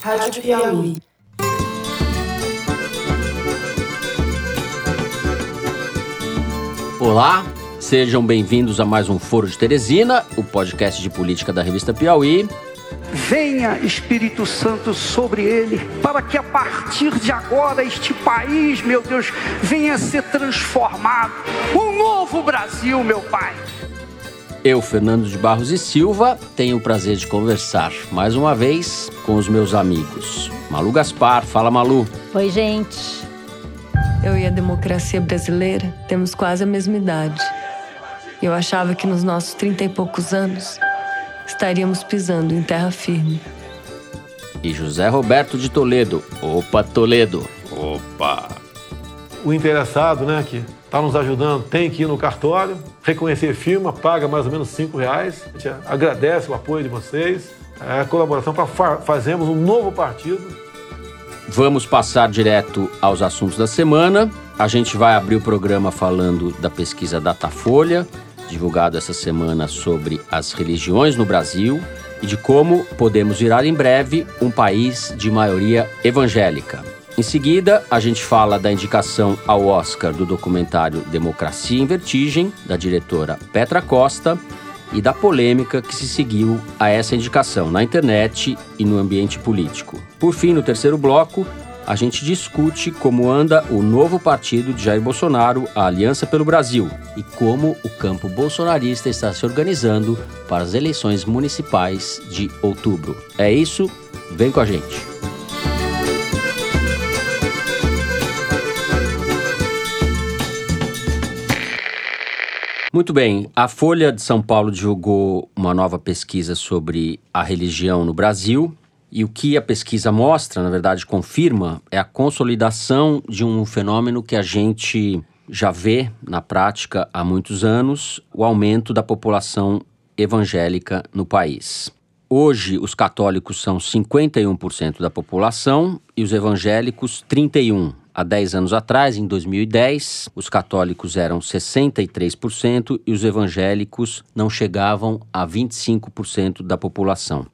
Rádio Piauí. Olá, sejam bem-vindos a mais um Foro de Teresina, o podcast de política da revista Piauí. Venha Espírito Santo sobre ele, para que a partir de agora este país, meu Deus, venha a ser transformado. Um novo Brasil, meu Pai. Eu, Fernando de Barros e Silva, tenho o prazer de conversar mais uma vez com os meus amigos. Malu Gaspar, fala Malu. Oi, gente. Eu e a democracia brasileira temos quase a mesma idade. Eu achava que nos nossos trinta e poucos anos estaríamos pisando em terra firme. E José Roberto de Toledo. Opa, Toledo. Opa! O interessado, né, que está nos ajudando, tem que ir no cartório, reconhecer firma, paga mais ou menos cinco reais. A gente agradece o apoio de vocês, é a colaboração para fa fazermos um novo partido. Vamos passar direto aos assuntos da semana. A gente vai abrir o programa falando da pesquisa Datafolha, divulgado essa semana sobre as religiões no Brasil e de como podemos virar em breve um país de maioria evangélica. Em seguida, a gente fala da indicação ao Oscar do documentário Democracia em Vertigem, da diretora Petra Costa, e da polêmica que se seguiu a essa indicação na internet e no ambiente político. Por fim, no terceiro bloco, a gente discute como anda o novo partido de Jair Bolsonaro, a Aliança pelo Brasil, e como o campo bolsonarista está se organizando para as eleições municipais de outubro. É isso, vem com a gente. Muito bem, a Folha de São Paulo divulgou uma nova pesquisa sobre a religião no Brasil. E o que a pesquisa mostra, na verdade, confirma, é a consolidação de um fenômeno que a gente já vê na prática há muitos anos: o aumento da população evangélica no país. Hoje, os católicos são 51% da população e os evangélicos 31%. Há 10 anos atrás, em 2010, os católicos eram 63% e os evangélicos não chegavam a 25% da população.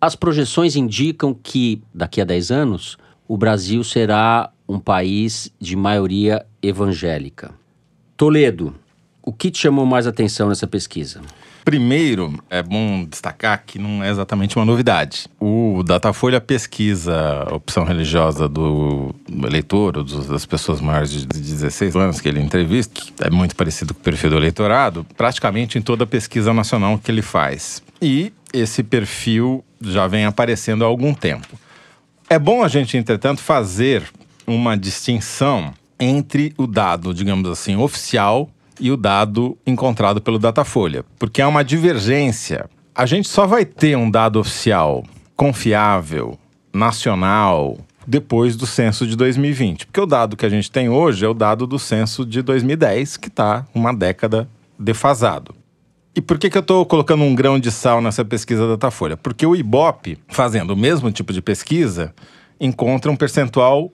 As projeções indicam que, daqui a 10 anos, o Brasil será um país de maioria evangélica. Toledo, o que te chamou mais atenção nessa pesquisa? Primeiro, é bom destacar que não é exatamente uma novidade. O Datafolha pesquisa a opção religiosa do eleitor, ou das pessoas maiores de 16 anos que ele entrevista, que é muito parecido com o perfil do eleitorado, praticamente em toda a pesquisa nacional que ele faz. E esse perfil já vem aparecendo há algum tempo. É bom a gente, entretanto, fazer uma distinção entre o dado, digamos assim, oficial e o dado encontrado pelo Datafolha, porque há uma divergência. A gente só vai ter um dado oficial confiável, nacional, depois do censo de 2020, porque o dado que a gente tem hoje é o dado do censo de 2010, que está uma década defasado. E por que, que eu estou colocando um grão de sal nessa pesquisa da Datafolha? Porque o Ibope, fazendo o mesmo tipo de pesquisa, encontra um percentual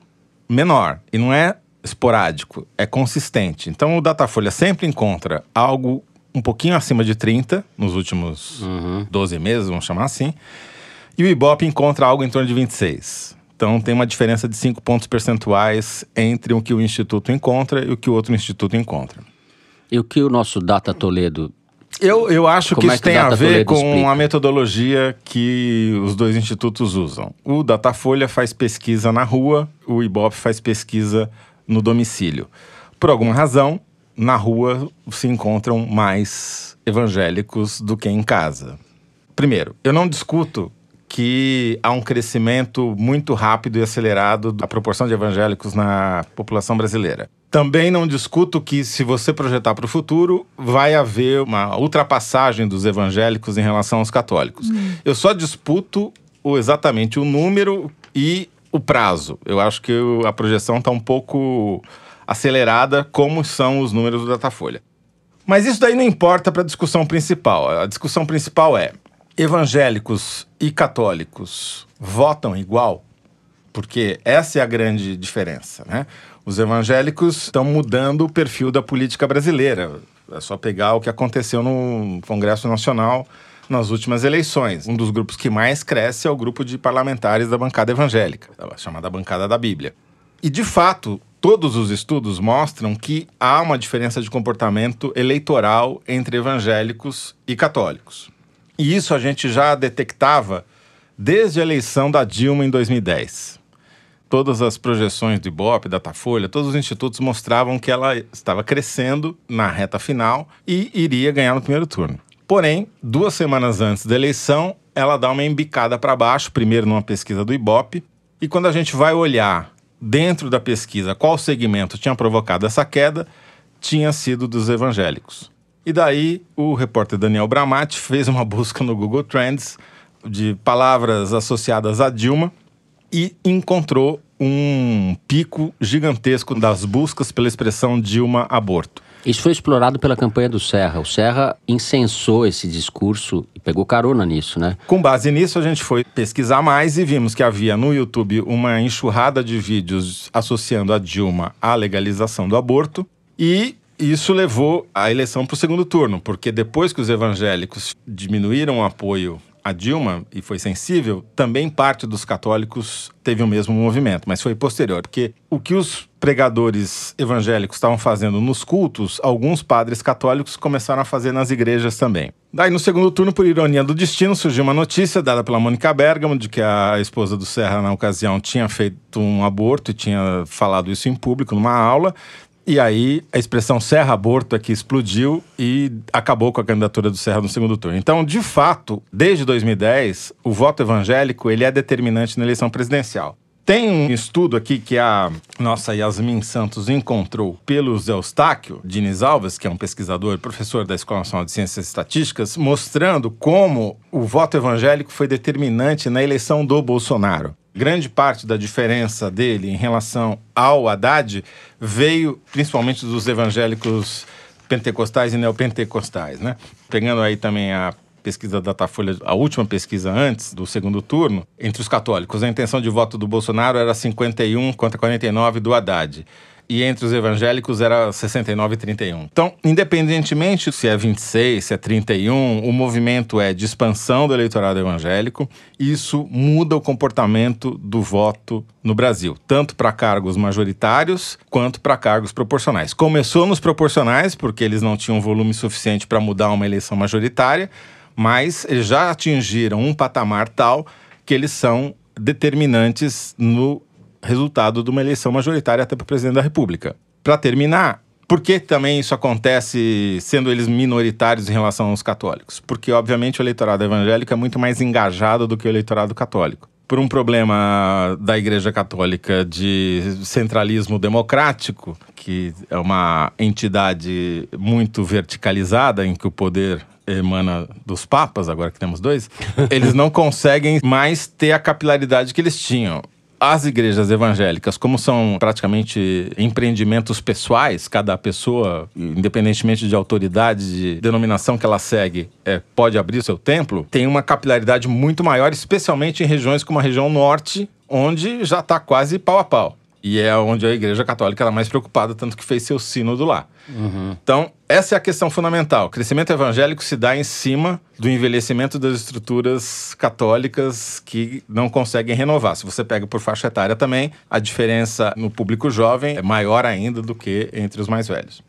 menor. E não é esporádico, é consistente. Então o Datafolha sempre encontra algo um pouquinho acima de 30 nos últimos uhum. 12 meses, vamos chamar assim. E o Ibope encontra algo em torno de 26. Então tem uma diferença de 5 pontos percentuais entre o que o Instituto encontra e o que o outro instituto encontra. E o que o nosso Data Toledo eu, eu acho Como que é isso que o tem a ver com explica? a metodologia que os dois institutos usam. O Datafolha faz pesquisa na rua, o Ibope faz pesquisa no domicílio. Por alguma razão, na rua se encontram mais evangélicos do que em casa. Primeiro, eu não discuto que há um crescimento muito rápido e acelerado da proporção de evangélicos na população brasileira. Também não discuto que, se você projetar para o futuro, vai haver uma ultrapassagem dos evangélicos em relação aos católicos. Eu só disputo o, exatamente o número e o prazo. Eu acho que a projeção está um pouco acelerada, como são os números do Datafolha. Mas isso daí não importa para a discussão principal. A discussão principal é: evangélicos e católicos votam igual? Porque essa é a grande diferença, né? Os evangélicos estão mudando o perfil da política brasileira. É só pegar o que aconteceu no Congresso Nacional nas últimas eleições. Um dos grupos que mais cresce é o grupo de parlamentares da bancada evangélica, chamada bancada da Bíblia. E, de fato, todos os estudos mostram que há uma diferença de comportamento eleitoral entre evangélicos e católicos. E isso a gente já detectava desde a eleição da Dilma em 2010. Todas as projeções do Ibope, Datafolha, todos os institutos mostravam que ela estava crescendo na reta final e iria ganhar no primeiro turno. Porém, duas semanas antes da eleição, ela dá uma embicada para baixo, primeiro numa pesquisa do Ibope, e quando a gente vai olhar dentro da pesquisa qual segmento tinha provocado essa queda, tinha sido dos evangélicos. E daí o repórter Daniel Bramati fez uma busca no Google Trends de palavras associadas a Dilma e encontrou um pico gigantesco das buscas pela expressão Dilma aborto. Isso foi explorado pela campanha do Serra. O Serra incensou esse discurso e pegou carona nisso, né? Com base nisso, a gente foi pesquisar mais e vimos que havia no YouTube uma enxurrada de vídeos associando a Dilma à legalização do aborto. E isso levou a eleição para o segundo turno, porque depois que os evangélicos diminuíram o apoio a Dilma, e foi sensível, também parte dos católicos teve o mesmo movimento, mas foi posterior, porque o que os pregadores evangélicos estavam fazendo nos cultos, alguns padres católicos começaram a fazer nas igrejas também. Daí, no segundo turno, por ironia do destino, surgiu uma notícia dada pela Mônica Bergamo de que a esposa do Serra, na ocasião, tinha feito um aborto e tinha falado isso em público numa aula. E aí a expressão Serra Aborto aqui explodiu e acabou com a candidatura do Serra no segundo turno. Então, de fato, desde 2010, o voto evangélico ele é determinante na eleição presidencial. Tem um estudo aqui que a nossa Yasmin Santos encontrou pelo Zé Eustáquio Diniz Alves, que é um pesquisador e professor da Escola Nacional de Ciências Estatísticas, mostrando como o voto evangélico foi determinante na eleição do Bolsonaro grande parte da diferença dele em relação ao Haddad veio principalmente dos evangélicos pentecostais e neopentecostais, né? Pegando aí também a pesquisa da Datafolha, a última pesquisa antes do segundo turno, entre os católicos, a intenção de voto do Bolsonaro era 51 contra 49 do Haddad e entre os evangélicos era 69 e 31. Então, independentemente se é 26, se é 31, o movimento é de expansão do eleitorado evangélico. Isso muda o comportamento do voto no Brasil, tanto para cargos majoritários quanto para cargos proporcionais. Começou nos proporcionais, porque eles não tinham volume suficiente para mudar uma eleição majoritária, mas eles já atingiram um patamar tal que eles são determinantes no resultado de uma eleição majoritária até para presidente da República. Para terminar, por que também isso acontece sendo eles minoritários em relação aos católicos? Porque, obviamente, o eleitorado evangélico é muito mais engajado do que o eleitorado católico. Por um problema da Igreja Católica de centralismo democrático, que é uma entidade muito verticalizada, em que o poder emana dos papas, agora que temos dois, eles não conseguem mais ter a capilaridade que eles tinham as igrejas evangélicas, como são praticamente empreendimentos pessoais, cada pessoa, independentemente de autoridade, de denominação que ela segue, é, pode abrir seu templo, tem uma capilaridade muito maior, especialmente em regiões como a região norte, onde já está quase pau a pau. E é onde a Igreja Católica era mais preocupada, tanto que fez seu sínodo lá. Uhum. Então, essa é a questão fundamental. O crescimento evangélico se dá em cima do envelhecimento das estruturas católicas que não conseguem renovar. Se você pega por faixa etária também, a diferença no público jovem é maior ainda do que entre os mais velhos.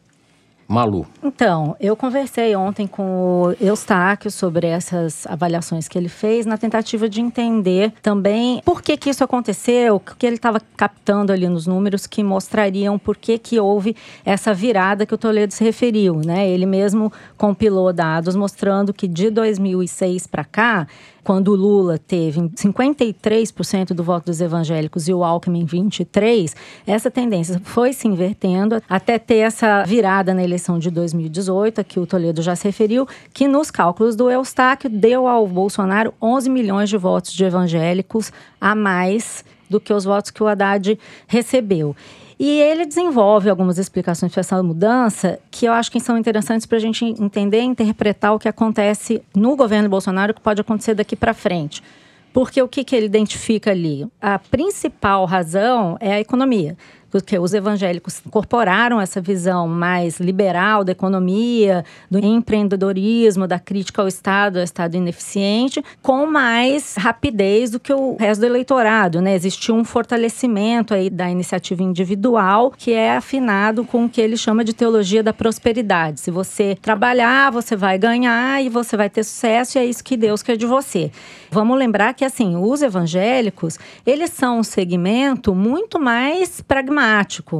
Malu. Então, eu conversei ontem com o Eustáquio sobre essas avaliações que ele fez, na tentativa de entender também por que, que isso aconteceu, o que ele estava captando ali nos números que mostrariam por que, que houve essa virada que o Toledo se referiu. Né? Ele mesmo compilou dados mostrando que de 2006 para cá, quando o Lula teve 53% do voto dos evangélicos e o Alckmin 23%, essa tendência foi se invertendo até ter essa virada na eleição de 2018, a que o Toledo já se referiu, que nos cálculos do Eustáquio deu ao Bolsonaro 11 milhões de votos de evangélicos a mais do que os votos que o Haddad recebeu. E ele desenvolve algumas explicações para essa mudança que eu acho que são interessantes para a gente entender e interpretar o que acontece no governo Bolsonaro, que pode acontecer daqui para frente. Porque o que, que ele identifica ali? A principal razão é a economia. Porque os evangélicos incorporaram essa visão mais liberal da economia, do empreendedorismo, da crítica ao Estado, ao Estado ineficiente, com mais rapidez do que o resto do eleitorado, né? Existiu um fortalecimento aí da iniciativa individual, que é afinado com o que ele chama de teologia da prosperidade. Se você trabalhar, você vai ganhar e você vai ter sucesso, e é isso que Deus quer de você. Vamos lembrar que assim, os evangélicos, eles são um segmento muito mais pragmático,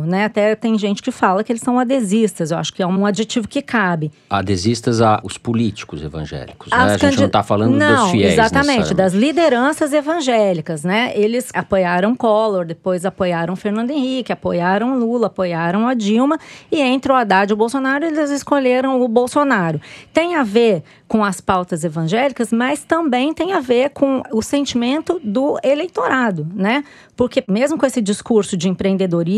né? Até tem gente que fala que eles são adesistas, eu acho que é um adjetivo que cabe. Adesistas a os políticos evangélicos, né? A gente não está falando não, dos fiéis. Exatamente, das lideranças evangélicas, né? Eles apoiaram Collor, depois apoiaram Fernando Henrique, apoiaram Lula, apoiaram a Dilma, e entre o Haddad e o Bolsonaro, eles escolheram o Bolsonaro. Tem a ver com as pautas evangélicas, mas também tem a ver com o sentimento do eleitorado, né? Porque mesmo com esse discurso de empreendedorismo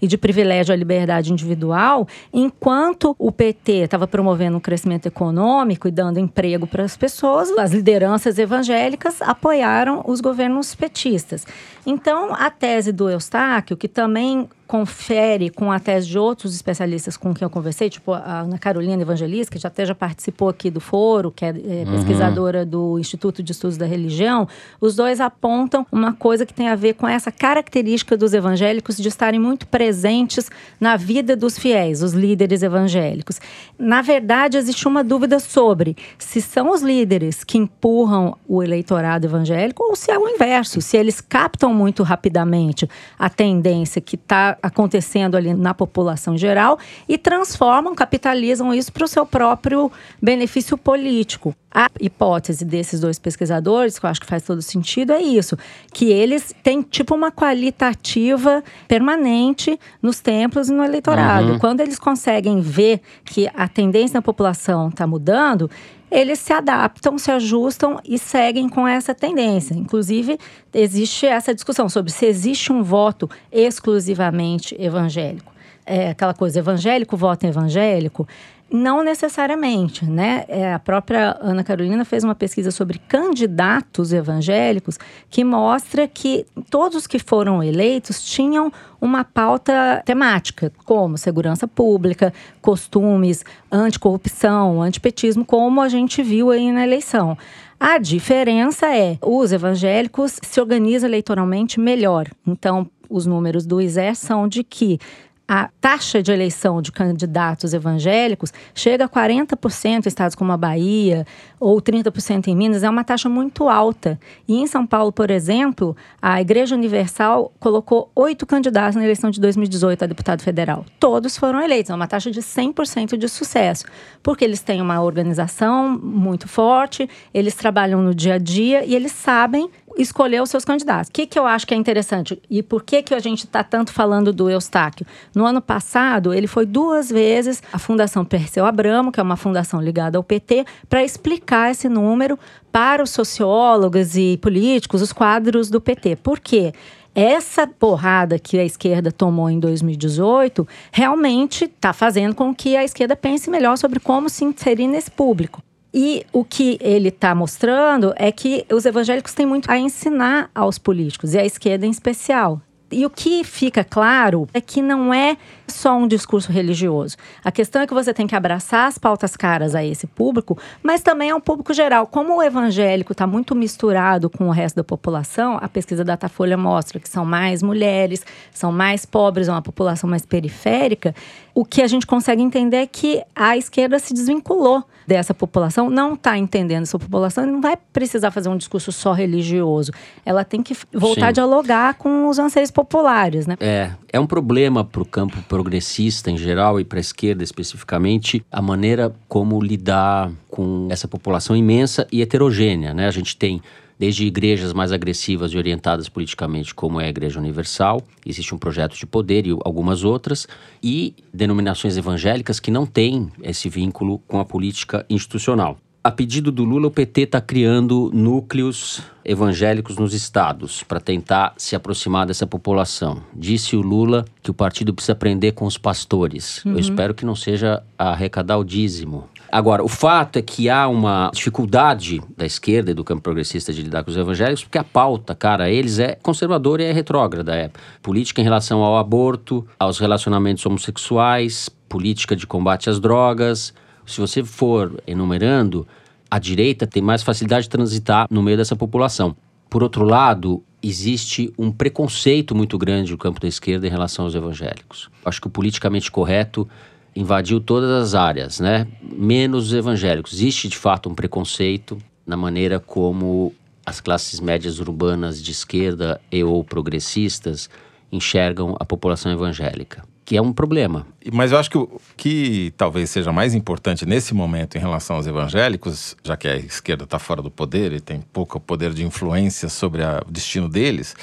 e de privilégio à liberdade individual, enquanto o PT estava promovendo um crescimento econômico e dando emprego para as pessoas, as lideranças evangélicas apoiaram os governos petistas. Então, a tese do Eustáquio, que também confere com a tese de outros especialistas com quem eu conversei, tipo a Ana Carolina Evangelista, que já até já participou aqui do foro, que é, é pesquisadora uhum. do Instituto de Estudos da Religião, os dois apontam uma coisa que tem a ver com essa característica dos evangélicos de estarem muito presentes na vida dos fiéis, os líderes evangélicos. Na verdade, existe uma dúvida sobre se são os líderes que empurram o eleitorado evangélico ou se é o inverso, se eles captam muito rapidamente a tendência que está acontecendo ali na população geral e transformam, capitalizam isso para o seu próprio benefício político. A hipótese desses dois pesquisadores, que eu acho que faz todo sentido, é isso: que eles têm tipo uma qualitativa permanente nos templos e no eleitorado. Uhum. Quando eles conseguem ver que a tendência da população está mudando, eles se adaptam, se ajustam e seguem com essa tendência. Inclusive, existe essa discussão sobre se existe um voto exclusivamente evangélico. É aquela coisa, evangélico vota evangélico. Não necessariamente, né? É, a própria Ana Carolina fez uma pesquisa sobre candidatos evangélicos que mostra que todos que foram eleitos tinham uma pauta temática, como segurança pública, costumes, anticorrupção, antipetismo, como a gente viu aí na eleição. A diferença é, os evangélicos se organizam eleitoralmente melhor. Então, os números do ISE são de que a taxa de eleição de candidatos evangélicos chega a 40% em estados como a Bahia ou 30% em Minas, é uma taxa muito alta. E em São Paulo, por exemplo, a Igreja Universal colocou oito candidatos na eleição de 2018 a deputado federal. Todos foram eleitos, é uma taxa de 100% de sucesso, porque eles têm uma organização muito forte, eles trabalham no dia a dia e eles sabem escolher os seus candidatos. O que, que eu acho que é interessante e por que, que a gente está tanto falando do Eustáquio? No ano passado, ele foi duas vezes à Fundação Perseu Abramo, que é uma fundação ligada ao PT, para explicar esse número para os sociólogos e políticos, os quadros do PT. Por quê? essa porrada que a esquerda tomou em 2018 realmente está fazendo com que a esquerda pense melhor sobre como se inserir nesse público. E o que ele está mostrando é que os evangélicos têm muito a ensinar aos políticos, e à esquerda em especial. E o que fica claro é que não é só um discurso religioso. A questão é que você tem que abraçar as pautas caras a esse público, mas também é um público geral. Como o evangélico está muito misturado com o resto da população, a pesquisa da Datafolha mostra que são mais mulheres, são mais pobres, é uma população mais periférica. O que a gente consegue entender é que a esquerda se desvinculou dessa população, não está entendendo essa população não vai precisar fazer um discurso só religioso. Ela tem que voltar Sim. a dialogar com os anseios populares, né? É, é um problema para o campo progressista em geral e para a esquerda especificamente a maneira como lidar com essa população imensa e heterogênea, né? A gente tem desde igrejas mais agressivas e orientadas politicamente, como é a Igreja Universal, existe um projeto de poder e algumas outras, e denominações evangélicas que não têm esse vínculo com a política institucional. A pedido do Lula, o PT está criando núcleos evangélicos nos estados para tentar se aproximar dessa população. Disse o Lula que o partido precisa aprender com os pastores. Uhum. Eu espero que não seja arrecadar o dízimo. Agora, o fato é que há uma dificuldade da esquerda e do campo progressista de lidar com os evangélicos, porque a pauta, cara, eles é conservadora e é retrógrada. É política em relação ao aborto, aos relacionamentos homossexuais, política de combate às drogas. Se você for enumerando, a direita tem mais facilidade de transitar no meio dessa população. Por outro lado, existe um preconceito muito grande no campo da esquerda em relação aos evangélicos. Acho que o politicamente correto invadiu todas as áreas, né? Menos os evangélicos. Existe de fato um preconceito na maneira como as classes médias urbanas de esquerda e ou progressistas enxergam a população evangélica, que é um problema. Mas eu acho que o que talvez seja mais importante nesse momento em relação aos evangélicos, já que a esquerda está fora do poder e tem pouco poder de influência sobre a, o destino deles,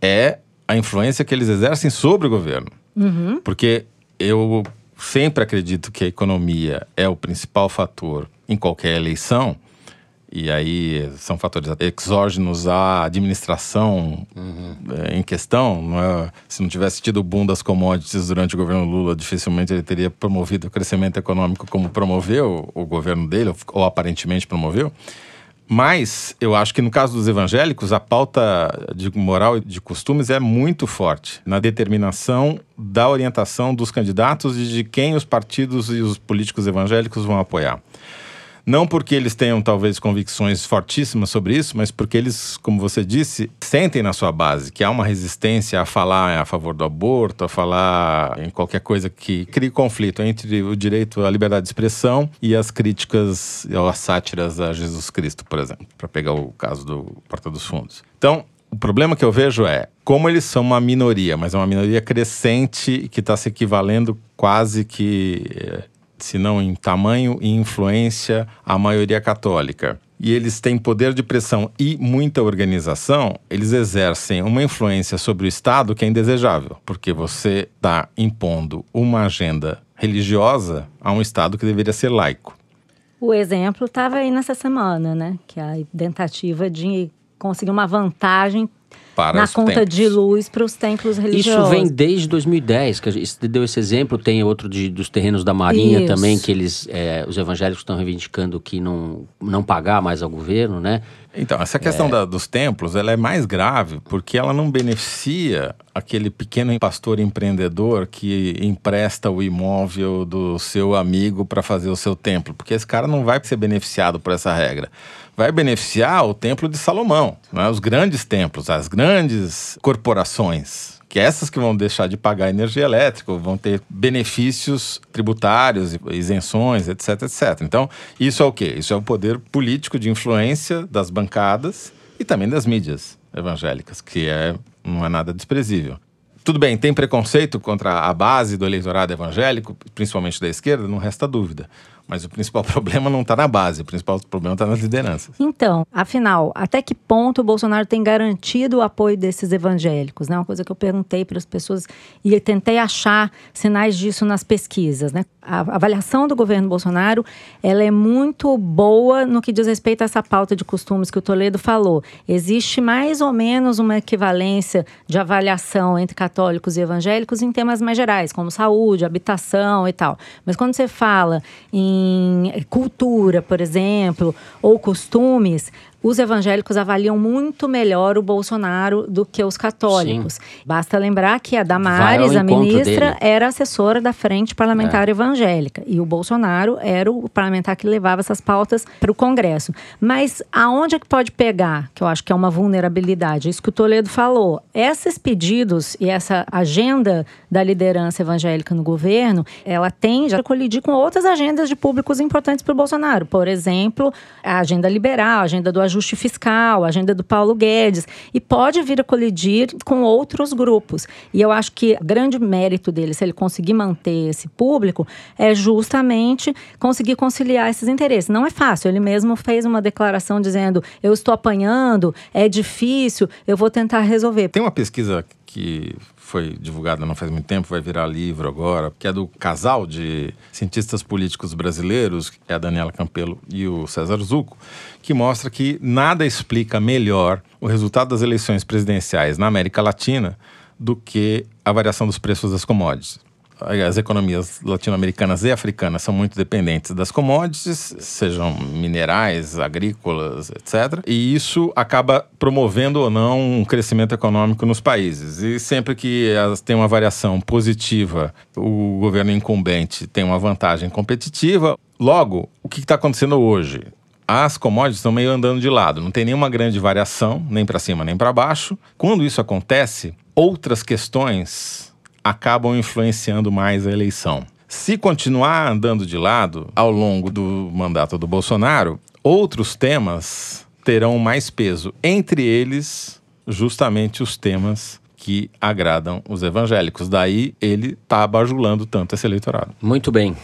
é a influência que eles exercem sobre o governo. Uhum. Porque eu sempre acredito que a economia é o principal fator em qualquer eleição, e aí são fatores exógenos à administração uhum. em questão. É? Se não tivesse tido o boom das commodities durante o governo Lula, dificilmente ele teria promovido o crescimento econômico como promoveu o governo dele, ou aparentemente promoveu. Mas eu acho que no caso dos evangélicos, a pauta de moral e de costumes é muito forte na determinação da orientação dos candidatos e de quem os partidos e os políticos evangélicos vão apoiar. Não porque eles tenham talvez convicções fortíssimas sobre isso, mas porque eles, como você disse, sentem na sua base que há uma resistência a falar a favor do aborto, a falar em qualquer coisa que crie conflito entre o direito à liberdade de expressão e as críticas ou as sátiras a Jesus Cristo, por exemplo, para pegar o caso do Porta dos Fundos. Então, o problema que eu vejo é como eles são uma minoria, mas é uma minoria crescente que está se equivalendo quase que eh, se não em tamanho e influência, à maioria católica. E eles têm poder de pressão e muita organização, eles exercem uma influência sobre o Estado que é indesejável, porque você está impondo uma agenda religiosa a um Estado que deveria ser laico. O exemplo estava aí nessa semana, né? Que é a tentativa de conseguir uma vantagem para na conta templos. de luz para os templos religiosos. Isso vem desde 2010, que gente deu esse exemplo. Tem outro de, dos terrenos da Marinha Isso. também, que eles, é, os evangélicos estão reivindicando que não, não pagar mais ao governo, né? Então, essa questão da- dos templos, ela é mais grave porque ela não beneficia aquele pequeno pastor empreendedor que empresta o imóvel do seu amigo para fazer o seu templo, porque esse cara não vai ser beneficiado por essa regra. Vai beneficiar o templo de Salomão, né? os grandes templos, as grandes corporações, que essas que vão deixar de pagar energia elétrica, vão ter benefícios tributários, isenções, etc, etc. Então, isso é o quê? Isso é o poder político de influência das bancadas e também das mídias evangélicas, que é, não é nada desprezível. Tudo bem, tem preconceito contra a base do eleitorado evangélico, principalmente da esquerda, não resta dúvida. Mas o principal problema não está na base, o principal problema está nas lideranças. Então, afinal, até que ponto o Bolsonaro tem garantido o apoio desses evangélicos? Né? Uma coisa que eu perguntei para as pessoas e tentei achar sinais disso nas pesquisas. Né? A avaliação do governo Bolsonaro ela é muito boa no que diz respeito a essa pauta de costumes que o Toledo falou. Existe mais ou menos uma equivalência de avaliação entre católicos e evangélicos em temas mais gerais, como saúde, habitação e tal. Mas quando você fala em cultura, por exemplo, ou costumes, os evangélicos avaliam muito melhor o Bolsonaro do que os católicos. Basta lembrar que a Damares, a ministra, dele. era assessora da Frente Parlamentar Evangélica e o Bolsonaro era o parlamentar que levava essas pautas para o Congresso. Mas aonde é que pode pegar, que eu acho que é uma vulnerabilidade? Isso que o Toledo falou. Esses pedidos e essa agenda da liderança evangélica no governo, ela tende a colidir com outras agendas de públicos importantes para o Bolsonaro. Por exemplo, a agenda liberal, a agenda do ajuste fiscal, a agenda do Paulo Guedes. E pode vir a colidir com outros grupos. E eu acho que o grande mérito dele, se ele conseguir manter esse público, é justamente conseguir conciliar esses interesses. Não é fácil. Ele mesmo fez uma declaração dizendo: eu estou apanhando, é difícil, eu vou tentar resolver. Tem uma pesquisa que foi divulgada não faz muito tempo, vai virar livro agora, que é do casal de cientistas políticos brasileiros, é a Daniela Campelo e o César Zucco, que mostra que nada explica melhor o resultado das eleições presidenciais na América Latina do que a variação dos preços das commodities. As economias latino-americanas e africanas são muito dependentes das commodities, sejam minerais, agrícolas, etc. E isso acaba promovendo ou não um crescimento econômico nos países. E sempre que elas têm uma variação positiva, o governo incumbente tem uma vantagem competitiva. Logo, o que está acontecendo hoje? as commodities estão meio andando de lado, não tem nenhuma grande variação, nem para cima nem para baixo. Quando isso acontece, outras questões acabam influenciando mais a eleição. Se continuar andando de lado ao longo do mandato do Bolsonaro, outros temas terão mais peso, entre eles, justamente os temas que agradam os evangélicos. Daí ele está bajulando tanto esse eleitorado. Muito bem.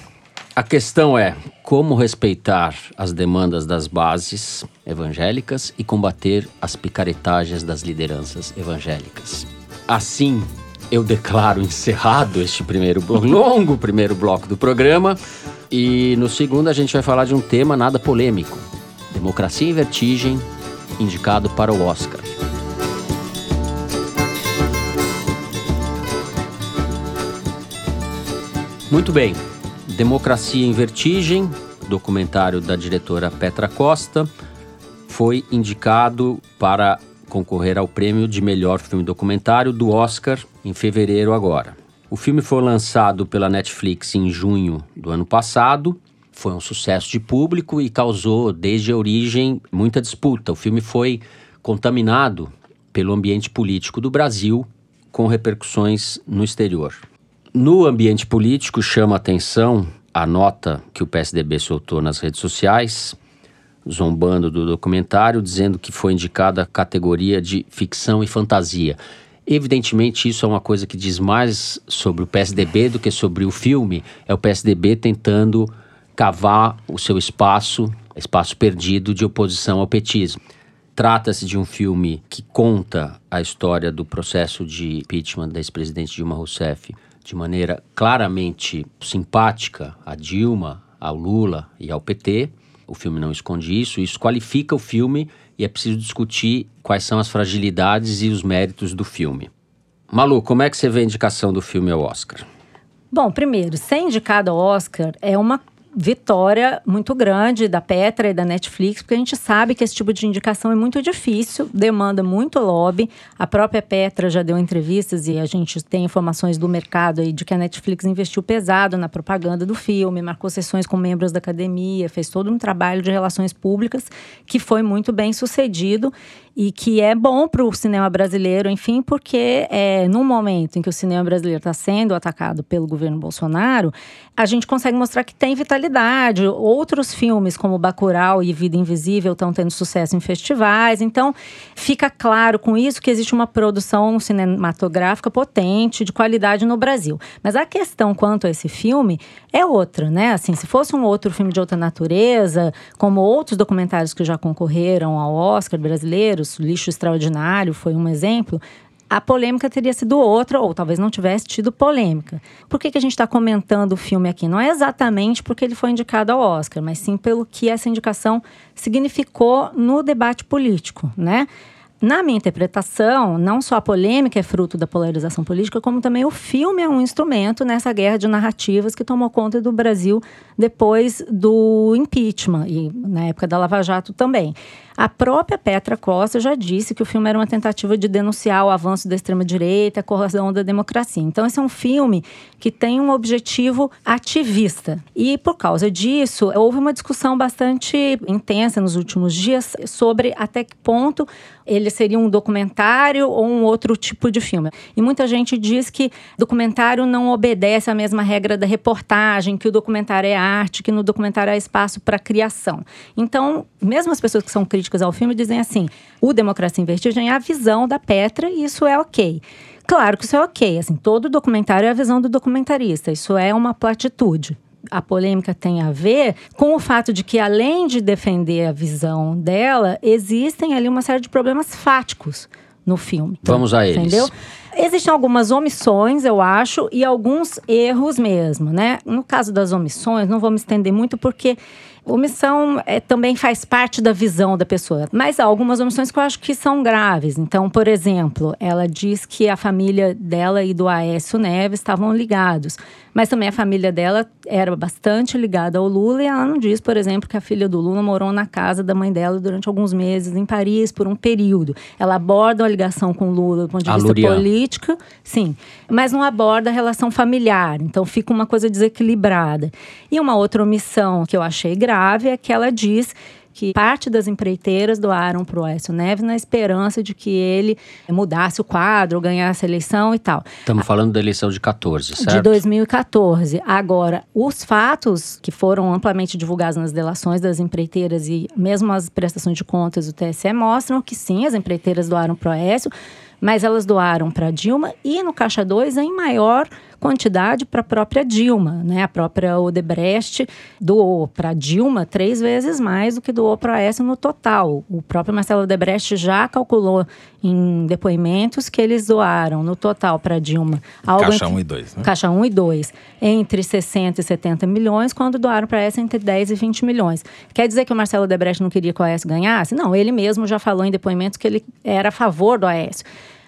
A questão é como respeitar as demandas das bases evangélicas e combater as picaretagens das lideranças evangélicas. Assim, eu declaro encerrado este primeiro longo primeiro bloco do programa e no segundo a gente vai falar de um tema nada polêmico: Democracia em Vertigem, indicado para o Oscar. Muito bem. Democracia em Vertigem, documentário da diretora Petra Costa, foi indicado para concorrer ao prêmio de melhor filme documentário do Oscar em fevereiro agora. O filme foi lançado pela Netflix em junho do ano passado. Foi um sucesso de público e causou, desde a origem, muita disputa. O filme foi contaminado pelo ambiente político do Brasil, com repercussões no exterior. No ambiente político, chama atenção a nota que o PSDB soltou nas redes sociais, zombando do documentário, dizendo que foi indicada a categoria de ficção e fantasia. Evidentemente, isso é uma coisa que diz mais sobre o PSDB do que sobre o filme. É o PSDB tentando cavar o seu espaço, espaço perdido de oposição ao petismo. Trata-se de um filme que conta a história do processo de impeachment da ex-presidente Dilma Rousseff de maneira claramente simpática a Dilma, ao Lula e ao PT. O filme não esconde isso, isso qualifica o filme e é preciso discutir quais são as fragilidades e os méritos do filme. Malu, como é que você vê a indicação do filme ao Oscar? Bom, primeiro, ser indicado ao Oscar é uma vitória muito grande da Petra e da Netflix, porque a gente sabe que esse tipo de indicação é muito difícil, demanda muito lobby. A própria Petra já deu entrevistas e a gente tem informações do mercado aí de que a Netflix investiu pesado na propaganda do filme, marcou sessões com membros da academia, fez todo um trabalho de relações públicas que foi muito bem sucedido e que é bom para o cinema brasileiro, enfim, porque é, no momento em que o cinema brasileiro está sendo atacado pelo governo Bolsonaro, a gente consegue mostrar que tem vitalidade. Outros filmes, como Bacurau e Vida Invisível, estão tendo sucesso em festivais. Então, fica claro com isso que existe uma produção cinematográfica potente, de qualidade no Brasil. Mas a questão quanto a esse filme é outra, né? Assim, se fosse um outro filme de outra natureza, como outros documentários que já concorreram ao Oscar brasileiro, lixo extraordinário foi um exemplo, a polêmica teria sido outra, ou talvez não tivesse tido polêmica. Por que, que a gente está comentando o filme aqui? Não é exatamente porque ele foi indicado ao Oscar, mas sim pelo que essa indicação significou no debate político, né? Na minha interpretação, não só a polêmica é fruto da polarização política, como também o filme é um instrumento nessa guerra de narrativas que tomou conta do Brasil depois do impeachment e na época da Lava Jato também. A própria Petra Costa já disse que o filme era uma tentativa de denunciar o avanço da extrema-direita, a corrosão da democracia. Então, esse é um filme que tem um objetivo ativista. E, por causa disso, houve uma discussão bastante intensa nos últimos dias sobre até que ponto ele seria um documentário ou um outro tipo de filme. E muita gente diz que documentário não obedece à mesma regra da reportagem, que o documentário é arte, que no documentário há espaço para criação. Então, mesmo as pessoas que são críticas ao filme dizem assim: o Democracia em Vertigem é a visão da Petra e isso é ok. Claro que isso é ok, assim, todo documentário é a visão do documentarista, isso é uma platitude. A polêmica tem a ver com o fato de que, além de defender a visão dela, existem ali uma série de problemas fáticos no filme. Vamos a eles. Entendeu? Existem algumas omissões, eu acho, e alguns erros mesmo, né? No caso das omissões, não vou me estender muito porque Omissão é, também faz parte da visão da pessoa, mas há algumas omissões que eu acho que são graves. Então, por exemplo, ela diz que a família dela e do Aécio Neves estavam ligados, mas também a família dela era bastante ligada ao Lula e ela não diz, por exemplo, que a filha do Lula morou na casa da mãe dela durante alguns meses em Paris por um período. Ela aborda a ligação com o Lula do ponto de A vista Lurian. político, sim, mas não aborda a relação familiar. Então fica uma coisa desequilibrada. E uma outra omissão que eu achei grave é que ela diz que parte das empreiteiras doaram para o Aécio Neves na esperança de que ele mudasse o quadro, ganhasse a eleição e tal. Estamos falando da eleição de 14, certo? De 2014. Agora, os fatos que foram amplamente divulgados nas delações das empreiteiras e mesmo as prestações de contas do TSE mostram que sim, as empreiteiras doaram para o Aécio, mas elas doaram para Dilma e no Caixa 2 em maior quantidade para a própria Dilma, né? A própria Odebrecht doou para Dilma três vezes mais do que doou para Aécio no total. O próprio Marcelo Odebrecht já calculou em depoimentos que eles doaram no total para Dilma algo Caixa entre- 1 e 2, né? Caixa 1 e 2, entre 60 e 70 milhões, quando doaram para essa entre 10 e 20 milhões. Quer dizer que o Marcelo Debrecht não queria que o Aécio ganhasse? Não, ele mesmo já falou em depoimentos que ele era a favor do Aécio.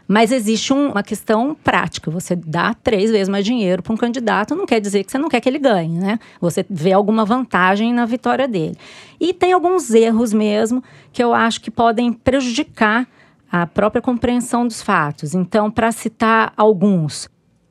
Mas existe um- uma questão prática. Você dá três vezes mais dinheiro para um candidato, não quer dizer que você não quer que ele ganhe, né? Você vê alguma vantagem na vitória dele. E tem alguns erros mesmo que eu acho que podem prejudicar a própria compreensão dos fatos. Então, para citar alguns,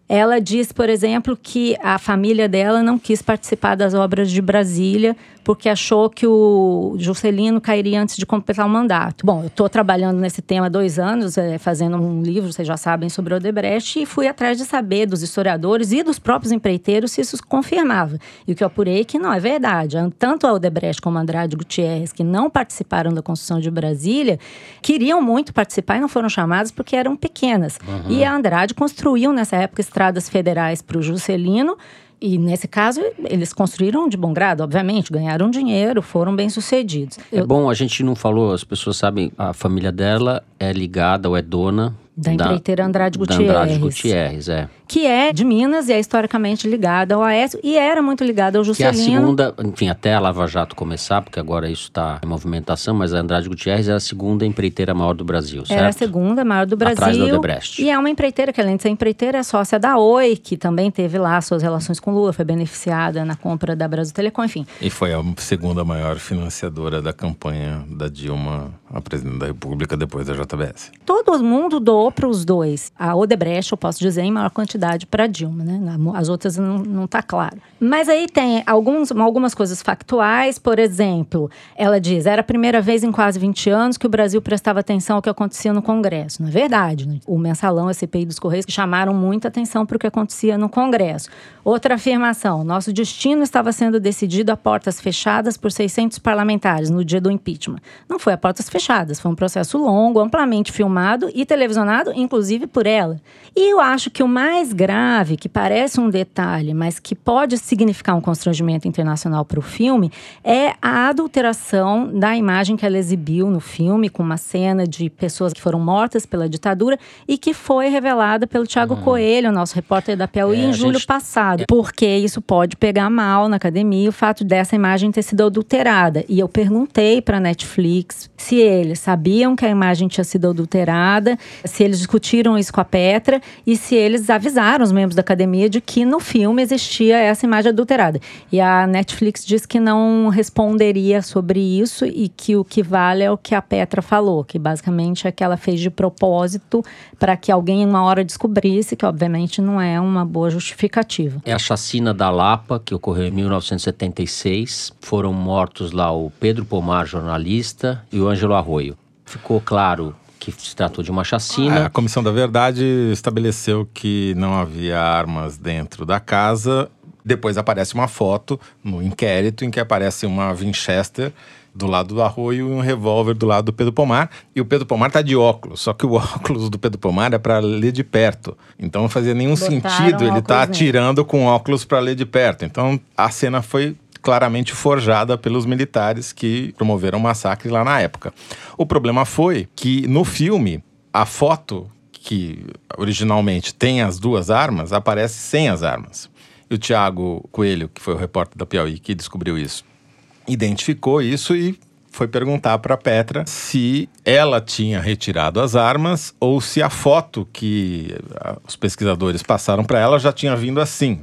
ela diz, por exemplo, que a família dela não quis participar das obras de Brasília porque achou que o Juscelino cairia antes de completar o mandato. Bom, eu estou trabalhando nesse tema há dois anos, eh, fazendo um livro, vocês já sabem, sobre o Odebrecht, e fui atrás de saber dos historiadores e dos próprios empreiteiros se isso confirmava. E o que eu apurei é que não é verdade. Tanto a Odebrecht como a Andrade Gutierrez, que não participaram da construção de Brasília, queriam muito participar e não foram chamadas porque eram pequenas. E a Andrade construiu, nessa época, estradas federais para o Juscelino. E nesse caso, eles construíram de bom grado, obviamente, ganharam dinheiro, foram bem-sucedidos. É bom, a gente não falou, as pessoas sabem, a família dela é ligada ou é dona Da empreiteira Andrade Da Andrade Gutierrez. Gutierrez, é. que é de Minas e é historicamente ligada ao Aécio e era muito ligada ao Que é a Juscelino. segunda, enfim, até a Lava Jato começar, porque agora isso está em movimentação, mas a Andrade Gutierrez é a segunda empreiteira maior do Brasil, certo? Era a segunda maior do Brasil. Atrás da Odebrecht. E é uma empreiteira que, além de ser empreiteira, é sócia da Oi, que também teve lá suas relações com Lula, foi beneficiada na compra da Brasil Telecom, enfim. E foi a segunda maior financiadora da campanha da Dilma a presidente da República depois da JBS. Todo mundo doou para os dois. A Odebrecht, eu posso dizer, em maior quantidade para Dilma, né? As outras não, não tá claro. Mas aí tem alguns, algumas coisas factuais, por exemplo, ela diz: era a primeira vez em quase 20 anos que o Brasil prestava atenção ao que acontecia no Congresso. Não é verdade, né? O mensalão, a CPI dos Correios, chamaram muita atenção para o que acontecia no Congresso. Outra afirmação: nosso destino estava sendo decidido a portas fechadas por 600 parlamentares no dia do impeachment. Não foi a portas fechadas, foi um processo longo, amplamente filmado e televisionado, inclusive por ela. E eu acho que o mais grave, que parece um detalhe, mas que pode significar um constrangimento internacional para o filme, é a adulteração da imagem que ela exibiu no filme, com uma cena de pessoas que foram mortas pela ditadura e que foi revelada pelo Tiago Coelho, nosso repórter da Piauí, É, em julho gente- passado. Porque isso pode pegar mal na academia, o fato dessa imagem ter sido adulterada. E eu perguntei para Netflix se eles sabiam que a imagem tinha sido adulterada, se eles discutiram isso com a Petra e se eles avisaram os membros da academia de que no filme existia essa imagem adulterada. E a Netflix disse que não responderia sobre isso e que o que vale é o que a Petra falou, que basicamente é que ela fez de propósito para que alguém uma hora descobrisse, que obviamente não é uma boa justificativa. É a chacina da Lapa, que ocorreu em 1976. Foram mortos lá o Pedro Pomar, jornalista, e o Ângelo Arroio. Ficou claro que se tratou de uma É, chacina. a Comissão da Verdade estabeleceu que não havia armas dentro da casa. Depois aparece uma foto no inquérito em que aparece uma Winchester do lado do arroio e um revólver do lado do Pedro Pomar. E o Pedro Pomar tá de óculos, só que o óculos do Pedro Pomar é para ler de perto. Então não fazia nenhum Botaram sentido ele nele. atirando com óculos para ler de perto. Então a cena foi claramente forjada pelos militares que promoveram o massacre lá na época. O problema foi que no filme a foto que originalmente tem as duas armas aparece sem as armas. E o Tiago Coelho, que foi o repórter da Piauí que descobriu isso, identificou isso e foi perguntar para Petra se ela tinha retirado as armas ou se a foto que os pesquisadores passaram para ela já tinha vindo assim.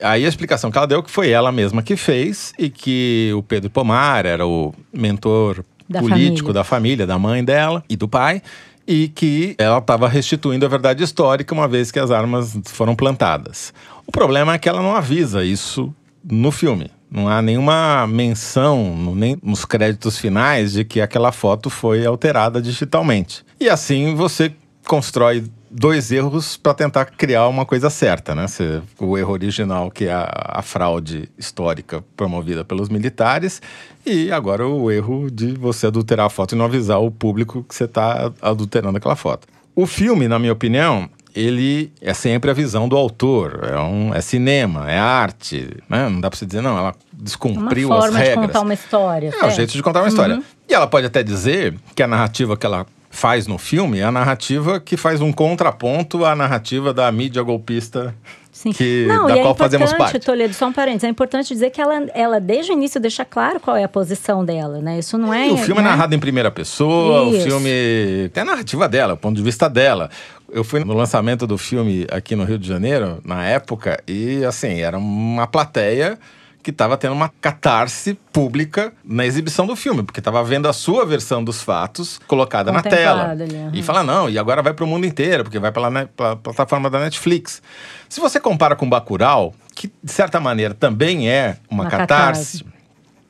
Aí a explicação que ela deu que foi ela mesma que fez e que o Pedro Pomar era o mentor Da político família. da família, da mãe dela e do pai, e que ela estava restituindo a verdade histórica uma vez que as armas foram plantadas. O problema é que ela não avisa isso no filme. Não há nenhuma menção, nem nos créditos finais, de que aquela foto foi alterada digitalmente. E assim você constrói dois erros para tentar criar uma coisa certa, né? Você- o erro original, que é a, a fraude histórica promovida pelos militares, e agora o erro de você adulterar a foto e não avisar o público que você está adulterando aquela foto. O filme, na minha opinião, ele é sempre a visão do autor. É, um, é cinema, é arte. Né? Não dá pra você dizer, não, ela Uma descumpriu as forma de regras. contar uma história. É um certo? jeito de contar uma história. E ela pode até dizer que a narrativa que ela faz no filme é a narrativa que faz um contraponto à narrativa da mídia golpista Sim. que, Não, da e qual é fazemos importante, parte. Toledo, só um parênteses, é importante dizer que ela, ela desde o início deixa claro qual é a posição dela, né? Isso não é... E o filme né? é narrado em primeira pessoa, o Isso. filme tem a narrativa dela, o ponto de vista dela. Eu fui no lançamento do filme aqui no Rio de Janeiro, na época, e assim, era uma plateia que estava tendo uma catarse pública na exibição do filme, porque estava vendo a sua versão dos fatos colocada na tela. Ali, aham. E fala, não, e agora vai para o mundo inteiro, porque vai para a plataforma da Netflix. Se você compara com Bacurau, que de certa maneira também é uma, Uma catarse, catarse.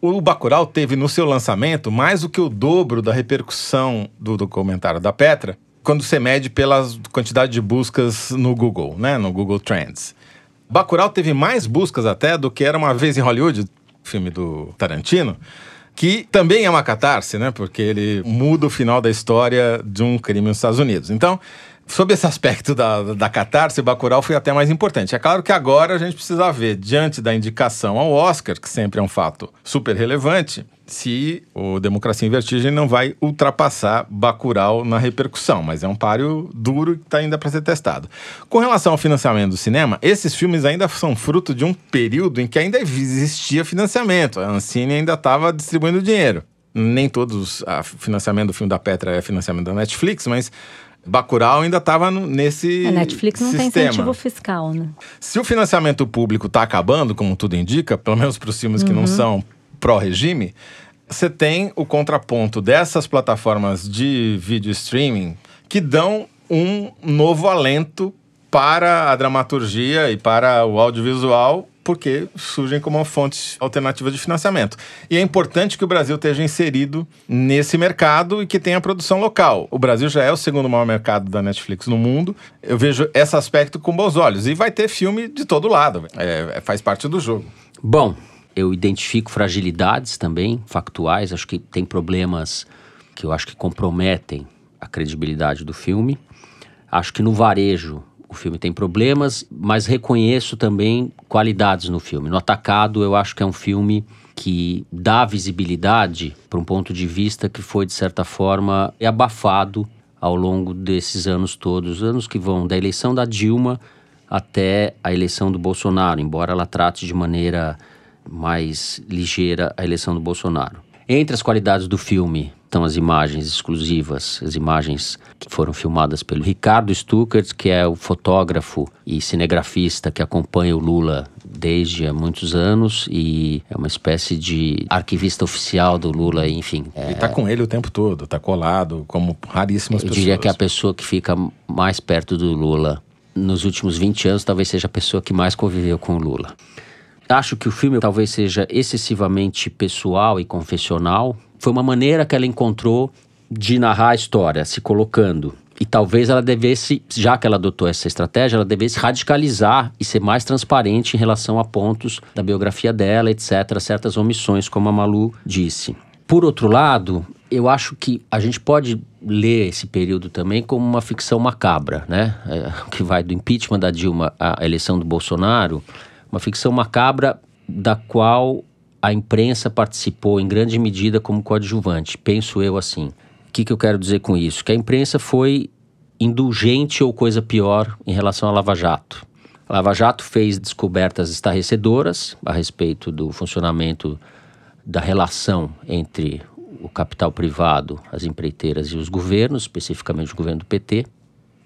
o Bacurau teve no seu lançamento mais do que o dobro da repercussão do documentário da Petra, quando você mede pela quantidade de buscas no Google, né, no Google Trends. Bacurau teve mais buscas até do que era uma vez em Hollywood, filme do Tarantino, que também é uma catarse, né, porque ele muda o final da história de um crime nos Estados Unidos. Então, Sob esse aspecto da, da catarse, Bacurau foi até mais importante. É claro que agora a gente precisa ver, diante da indicação ao Oscar, que sempre é um fato super relevante, se o Democracia em Vertigem não vai ultrapassar Bacurau na repercussão. Mas é um páreo duro que está ainda para ser testado. Com relação ao financiamento do cinema, esses filmes ainda são fruto de um período em que ainda existia financiamento. A Ancine ainda estava distribuindo dinheiro. Nem todos o financiamento do filme da Petra é financiamento da Netflix, mas Bacurau ainda estava nesse A Netflix não tem sistema. incentivo fiscal, né? Se o financiamento público está acabando, como tudo indica, pelo menos para os filmes que não são pró-regime, você tem o contraponto dessas plataformas de vídeo streaming que dão um novo alento para a dramaturgia e para o audiovisual, porque surgem como uma fonte alternativa de financiamento. E é importante que o Brasil esteja inserido nesse mercado e que tenha produção local. O Brasil já é o segundo maior mercado da Netflix no mundo. Eu vejo esse aspecto com bons olhos. E vai ter filme de todo lado. É, faz parte do jogo. Bom, eu identifico fragilidades também, factuais. Acho que tem problemas que eu acho que comprometem a credibilidade do filme. Acho que no varejo o filme tem problemas, mas reconheço também qualidades no filme. No Atacado, eu acho que é um filme que dá visibilidade para um ponto de vista que foi, de certa forma, abafado ao longo desses anos todos anos que vão da eleição da Dilma até a eleição do Bolsonaro, embora ela trate de maneira mais ligeira a eleição do Bolsonaro. Entre as qualidades do filme estão as imagens exclusivas, as imagens que foram filmadas pelo Ricardo Stuckert, que é o fotógrafo e cinegrafista que acompanha o Lula desde há muitos anos e é uma espécie de arquivista oficial do Lula, enfim. É, E tá com ele o tempo todo, tá colado, como raríssimas eu pessoas. diria que é a pessoa que fica mais perto do Lula nos últimos 20 anos talvez seja a pessoa que mais conviveu com o Lula. Acho que o filme talvez seja excessivamente pessoal e confessional. Foi uma maneira que ela encontrou de narrar a história, se colocando. E talvez ela devesse, já que ela adotou essa estratégia, ela devesse radicalizar e ser mais transparente em relação a pontos da biografia dela, etc., certas omissões, como a Malu disse. Por outro lado, eu acho que a gente pode ler esse período também como uma ficção macabra, né? É, que vai do impeachment da Dilma à eleição do Bolsonaro, uma ficção macabra da qual a imprensa participou em grande medida como coadjuvante, penso eu assim. O que, que eu quero dizer com isso? Que a imprensa foi indulgente ou coisa pior em relação à Lava Jato. A Lava Jato fez descobertas estarrecedoras a respeito do funcionamento da relação entre o capital privado, as empreiteiras e os governos, especificamente o governo do PT,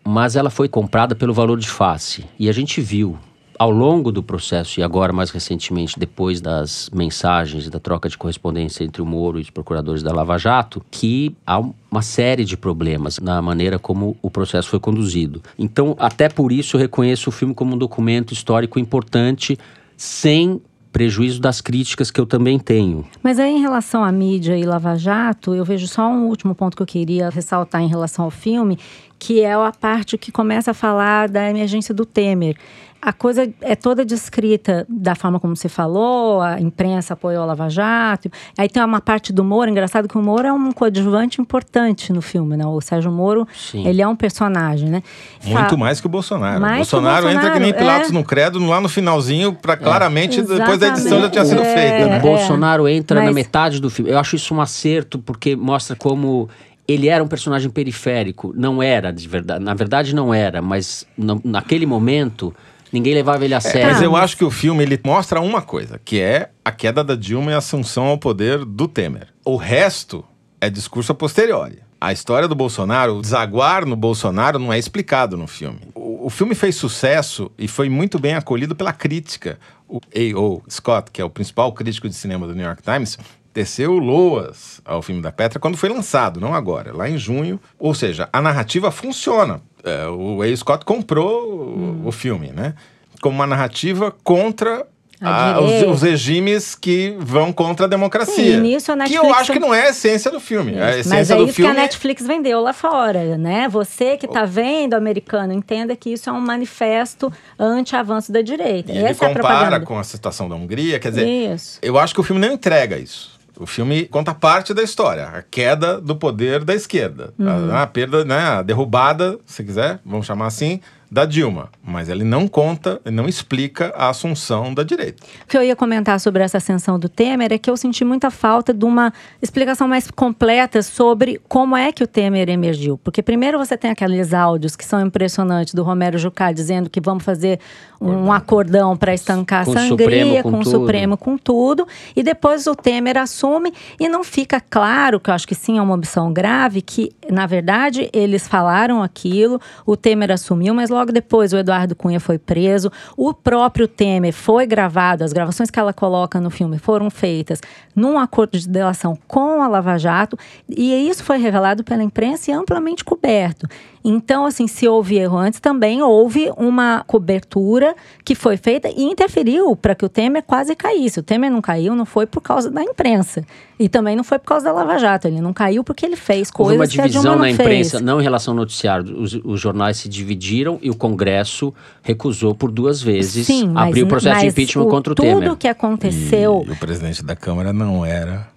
mas ela foi comprada pelo valor de face. E a gente viu ao longo do processo e agora mais recentemente depois das mensagens da troca de correspondência entre o Moro e os procuradores da Lava Jato que há uma série de problemas na maneira como o processo foi conduzido. Então, até por isso eu reconheço o filme como um documento histórico importante sem prejuízo das críticas que eu também tenho. Mas aí, em relação à mídia e Lava Jato, eu vejo só um último ponto que eu queria ressaltar em relação ao filme, que é a parte que começa a falar da emergência do Temer a coisa é toda descrita da forma como você falou, a imprensa apoiou a Lava Jato. Aí tem uma parte do Moro, engraçado que o Moro é um coadjuvante importante no filme, né? O Sérgio Moro, Sim. ele é um personagem, né? Muito mais que o Bolsonaro. Mais o Bolsonaro, Bolsonaro entra que nem Pilatos é... no credo, lá no finalzinho, para claramente, é. depois da edição já tinha sido é, feita. Né? O Bolsonaro entra Mas... na metade do filme. Eu acho isso um acerto, porque mostra como ele era um personagem periférico. Não era, de verdade. Na verdade, não era, mas no, naquele momento Ninguém levava ele a sério. É, mas eu acho que o filme ele mostra uma coisa, que é a queda da Dilma e a assunção ao poder do Temer. O resto é discurso a posteriori. A história do Bolsonaro, o desaguar no Bolsonaro não é explicado no filme. O, o filme fez sucesso e foi muito bem acolhido pela crítica. O A.O. Scott, que é o principal crítico de cinema do New York Times, teceu loas ao filme da Petra quando foi lançado, não agora, lá em junho. Ou seja, a narrativa funciona é, o A. Scott comprou hum. o filme, né? Como uma narrativa contra a, os, os, regimes que vão contra a democracia. Sim, nisso a Netflix... Que eu acho que não é a essência do filme. Isso, a essência mas é do isso filme que a Netflix vendeu lá fora, né? Você que está vendo americano, entenda que isso é um manifesto anti-avanço da direita. E ele Essa compara é a com a situação da Hungria, quer dizer... Isso. Eu acho que o filme não entrega isso. O filme conta parte da história, a queda do poder da esquerda, uhum. a, a, perda, né, a derrubada, se quiser, vamos chamar assim, da Dilma, mas ele não conta, não explica a assunção da direita. O que eu ia comentar sobre essa ascensão do Temer é que eu senti muita falta de uma explicação mais completa sobre como é que o Temer emergiu. Porque primeiro você tem aqueles áudios que são impressionantes do Romero Jucá dizendo que vamos fazer um acordão para estancar com a sangria, Supremo, com, com o Supremo, com tudo. E depois o Temer assume e não fica claro, que eu acho que sim é uma opção grave, que na verdade eles falaram aquilo, o Temer assumiu, mas logo logo depois o Eduardo Cunha foi preso, o próprio Temer foi gravado, as gravações que ela coloca no filme foram feitas num acordo de delação com a Lava Jato, e isso foi revelado pela imprensa e amplamente coberto. Então, assim, se houve erro antes, também houve uma cobertura que foi feita e interferiu para que o Temer quase caísse. O Temer não caiu, não foi por causa da imprensa. E também não foi por causa da Lava Jato. Ele não caiu porque ele fez coisas houve uma divisão na imprensa, fez. não em relação ao noticiário. Os, os, jornais se dividiram e o Congresso recusou por duas vezes Sim, abrir o processo de impeachment o, contra o tudo Temer. Tudo que aconteceu. E o presidente da Câmara não era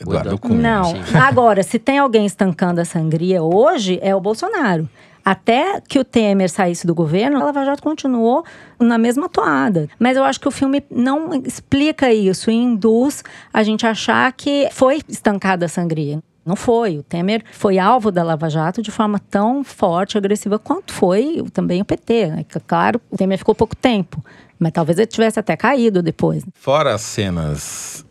Eduardo Cunha. Não. Sim. Agora, se tem alguém estancando a sangria hoje, é o Bolsonaro. Até que o Temer saísse do governo, a Lava Jato continuou na mesma toada. Mas eu acho que o filme não explica isso e induz a gente achar que foi estancada a sangria. Não foi. O Temer foi alvo da Lava Jato de forma tão forte, agressiva, quanto foi também o PT. Né? Claro, o Temer ficou pouco tempo, mas talvez ele tivesse até caído depois. Fora as cenas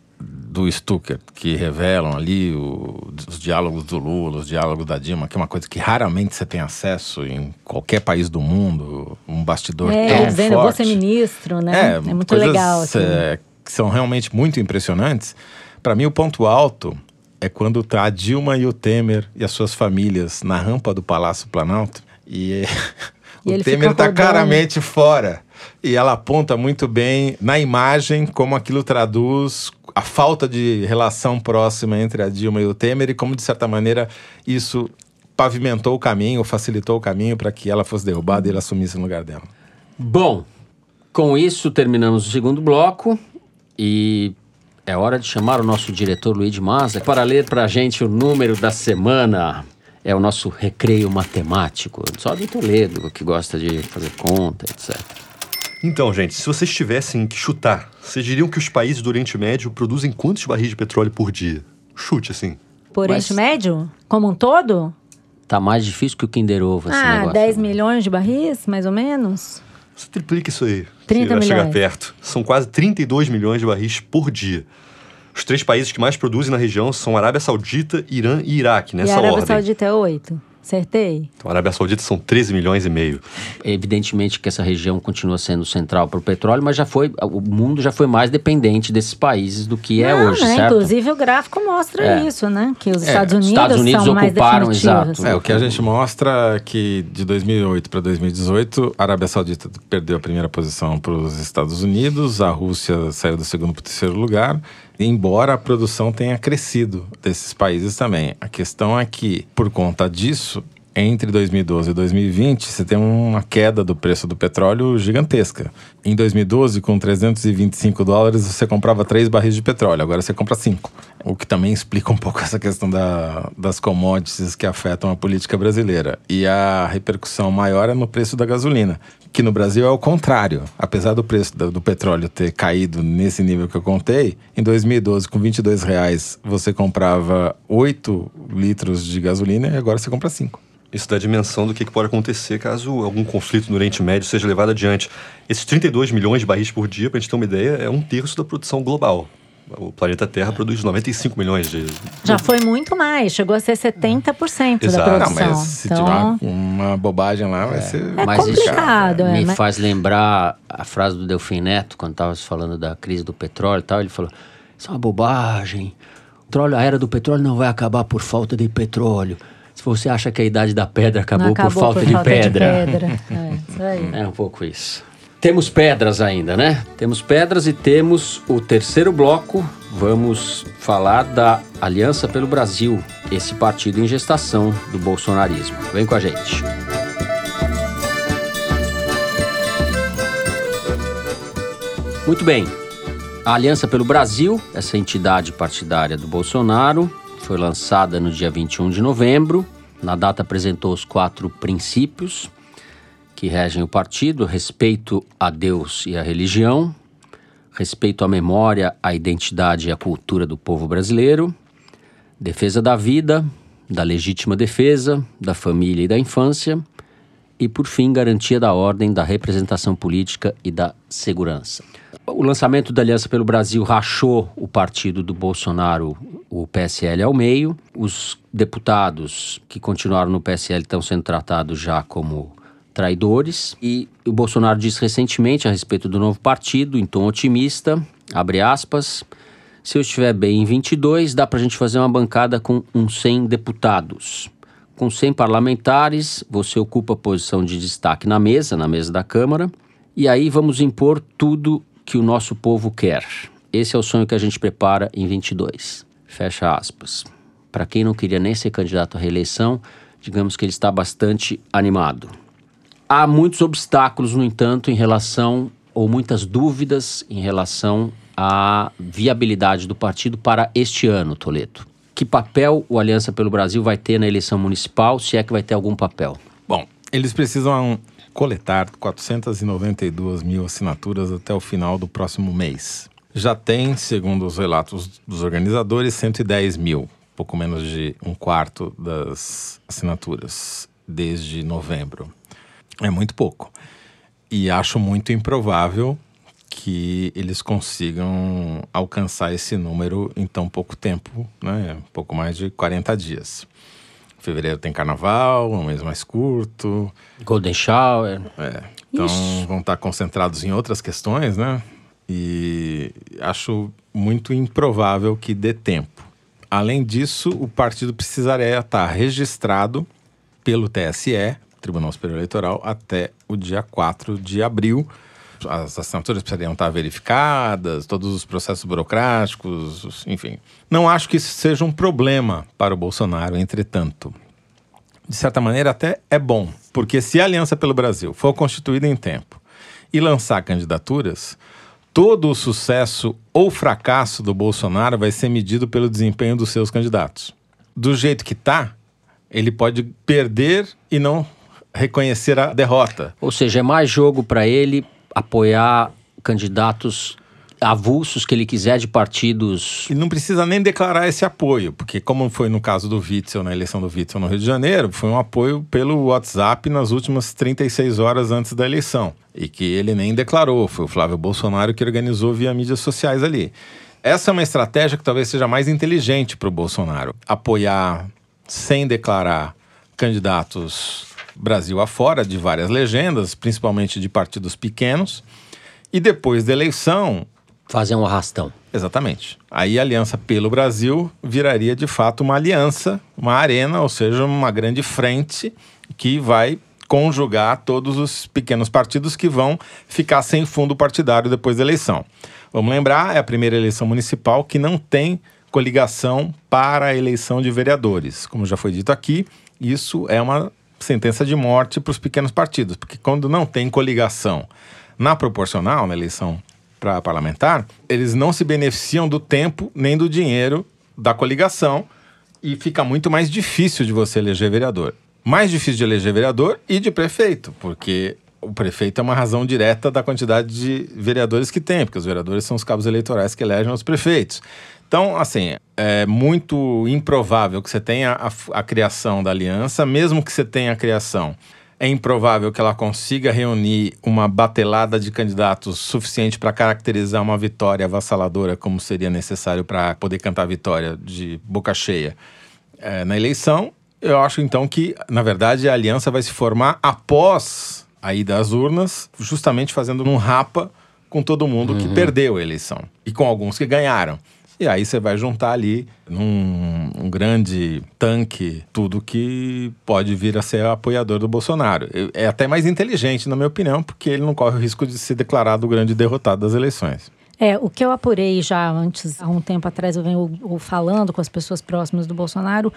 do Stucker, que revelam ali o, os diálogos do Lula, os diálogos da Dilma, que é uma coisa que raramente você tem acesso em qualquer país do mundo, um bastidor é, tão dizendo, forte. você ministro, né? É, é muito legal. Assim. É, que são realmente muito impressionantes. Para mim, o ponto alto é quando tá a Dilma e o Temer e as suas famílias na rampa do Palácio Planalto e, e o Temer está claramente fora. E ela aponta muito bem na imagem como aquilo traduz a falta de relação próxima entre a Dilma e o Temer e como, de certa maneira, isso pavimentou o caminho, facilitou o caminho para que ela fosse derrubada e ele assumisse no lugar dela. Bom, com isso terminamos o segundo bloco e é hora de chamar o nosso diretor Luiz Maza para ler para a gente o número da semana. É o nosso recreio matemático. Só do Toledo, que gosta de fazer conta, etc. Então, gente, se vocês tivessem que chutar, vocês diriam que os países do Oriente Médio produzem quantos barris de petróleo por dia? Chute, assim. Por Oriente Médio? Como um todo? Tá mais difícil que o Kinder Ovo esse ah, negócio. 10 milhões de barris, mais ou menos? Você triplica isso aí. 30 milhões. chegar perto. São quase 32 milhões de barris por dia. Os três países que mais produzem na região são Arábia Saudita, Irã e Iraque, E nessa a Arábia ordem. Saudita é oito. Acertei? Então, a Arábia Saudita são 13 milhões e meio. Evidentemente que essa região continua sendo central para o petróleo, mas já foi, o mundo já foi mais dependente desses países do que é Não, hoje, né? certo? Inclusive o gráfico mostra É. isso, né? Que os É, Estados os Unidos, Estados Unidos são mais ocuparam, definitivos. exato. É, o que a gente mostra é que de 2008 para 2018, a Arábia Saudita perdeu a primeira posição para os Estados Unidos, a Rússia saiu do segundo para o terceiro lugar, embora a produção tenha crescido desses países também. A questão é que, por conta disso, entre 2012 e 2020, você tem uma queda do preço do petróleo gigantesca. Em 2012, com 325 dólares, você comprava três barris de petróleo, agora você compra cinco. O que também explica um pouco essa questão da, das commodities que afetam a política brasileira. E a repercussão maior é no preço da gasolina, que no Brasil é o contrário. Apesar do preço do, do petróleo ter caído nesse nível que eu contei, em 2012, com 22 reais, você comprava 8 litros de gasolina e agora você compra 5. Isso dá a dimensão do que pode acontecer caso algum conflito no Oriente Médio seja levado adiante. Esses 32 milhões de barris por dia, para a gente ter uma ideia, é um terço da produção global. O planeta Terra produz 95 milhões de. Já foi muito mais, chegou a ser 70% da Exato. Não, produção. mas se então, tiver uma bobagem lá, vai ser. É Mas isso complicado, é, me mas- faz lembrar a frase do Delfim Neto, quando estava falando da crise do petróleo e tal. Ele falou: Isso é uma bobagem. O petróleo- A era do petróleo não vai acabar por falta de petróleo. Se você acha que a idade da pedra acabou, não acabou por falta, de, pedra. pedra. É, isso aí. É um pouco isso. Temos pedras ainda, né? Temos pedras e temos o terceiro bloco. Vamos falar da Aliança pelo Brasil, esse partido em gestação do bolsonarismo. Vem com a gente. Muito bem. A Aliança pelo Brasil, essa entidade partidária do Bolsonaro, foi lançada no dia 21 de novembro. Na data apresentou os quatro princípios que regem o partido: respeito a Deus e à religião, respeito à memória, à identidade e à cultura do povo brasileiro, defesa da vida, da legítima defesa, da família e da infância, e, por fim, garantia da ordem, da representação política e da segurança. O lançamento da Aliança pelo Brasil rachou o partido do Bolsonaro, o PSL, ao meio. Os deputados que continuaram no PSL estão sendo tratados já como traidores. E o Bolsonaro disse recentemente a respeito do novo partido, em tom otimista, abre aspas, se eu estiver bem em 22, dá para a gente fazer uma bancada com uns 100 deputados. Com 100 parlamentares, você ocupa a posição de destaque na mesa, na mesa da Câmara, e aí vamos impor tudo que o nosso povo quer. Esse é o sonho que a gente prepara em 22. Fecha aspas. Para quem não queria nem ser candidato à reeleição, digamos que ele está bastante animado. Há muitos obstáculos, no entanto, em relação, ou muitas dúvidas em relação à viabilidade do partido para este ano, Toledo. Que papel o Aliança pelo Brasil vai ter na eleição municipal, se é que vai ter algum papel? Bom, eles precisam coletar 492 mil assinaturas até o final do próximo mês. Já tem, segundo os relatos dos organizadores, 110 mil, pouco menos de um quarto das assinaturas desde novembro. É muito pouco. E acho muito improvável que eles consigam alcançar esse número em tão pouco tempo, né? Pouco mais de 40 dias. Fevereiro tem carnaval, um mês mais curto. Golden Shower. É. Então vão estar concentrados em outras questões, né? E acho muito improvável que dê tempo. Além disso, o partido precisaria estar registrado pelo TSE, Tribunal Superior Eleitoral, até o dia 4 de abril. As assinaturas precisariam estar verificadas, todos os processos burocráticos, enfim. Não acho que isso seja um problema para o Bolsonaro, entretanto de certa maneira, até é bom. Porque se a Aliança pelo Brasil for constituída em tempo e lançar candidaturas, todo o sucesso ou fracasso do Bolsonaro vai ser medido pelo desempenho dos seus candidatos. Do jeito que está, ele pode perder e não reconhecer a derrota. Ou seja, é mais jogo para ele apoiar candidatos avulsos que ele quiser de partidos. E não precisa nem declarar esse apoio, porque como foi no caso do Witzel, na eleição do Witzel no Rio de Janeiro, foi um apoio pelo WhatsApp nas últimas 36 horas antes da eleição. E que ele nem declarou, foi o Flávio Bolsonaro que organizou via mídias sociais ali. Essa é uma estratégia que talvez seja mais inteligente para o Bolsonaro. Apoiar sem declarar candidatos Brasil afora de várias legendas, principalmente de partidos pequenos, e depois da eleição. Fazer um arrastão. Exatamente. Aí a Aliança pelo Brasil viraria de fato uma aliança, uma arena, ou seja, uma grande frente que vai conjugar todos os pequenos partidos que vão ficar sem fundo partidário depois da eleição. Vamos lembrar, é a primeira eleição municipal que não tem coligação para a eleição de vereadores. Como já foi dito aqui, isso é uma sentença de morte para os pequenos partidos, porque quando não tem coligação na proporcional, na eleição para parlamentar, eles não se beneficiam do tempo nem do dinheiro da coligação e fica muito mais difícil de você eleger vereador. Mais difícil de eleger vereador e de prefeito, porque o prefeito é uma razão direta da quantidade de vereadores que tem, porque os vereadores são os cabos eleitorais que elegem os prefeitos. Então, assim, é muito improvável que você tenha a, a criação da aliança, mesmo que você tenha a criação. É improvável que ela consiga reunir uma batelada de candidatos suficiente para caracterizar uma vitória avassaladora, como seria necessário para poder cantar a vitória de boca cheia é, na eleição. Eu acho então que, na verdade, a aliança vai se formar após a ida às urnas, justamente fazendo um rapa com todo mundo uhum. que perdeu a eleição e com alguns que ganharam. E aí você vai juntar ali num um grande tanque tudo que pode vir a ser apoiador do Bolsonaro. É até mais inteligente, na minha opinião, porque ele não corre o risco de ser declarado o grande derrotado das eleições. É, o que eu apurei já antes, há um tempo atrás, eu venho falando com as pessoas próximas do Bolsonaro,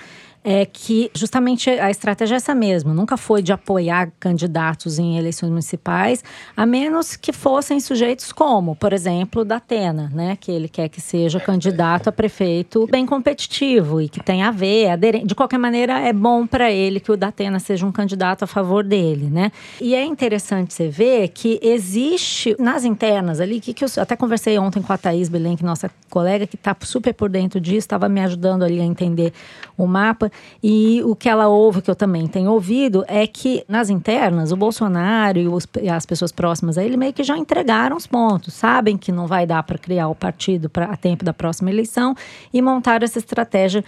é que justamente a estratégia é essa mesmo. Nunca foi de apoiar candidatos em eleições municipais, a menos que fossem sujeitos como, por exemplo, da Atena, né? Que ele quer que seja candidato a prefeito bem competitivo e que tenha a ver, aderente. De qualquer maneira, é bom para ele que o Datena seja um candidato a favor dele, né? E é interessante você ver que existe nas internas ali, que, que eu até conversei ontem com a Thaís Belenque, nossa colega, que está super por dentro disso, estava me ajudando ali a entender o mapa. E o que ela ouve, que eu também tenho ouvido, é que nas internas, o Bolsonaro e, os, as pessoas próximas a ele meio que já entregaram os pontos, sabem que não vai dar para criar o partido pra, a tempo da próxima eleição e montaram essa estratégia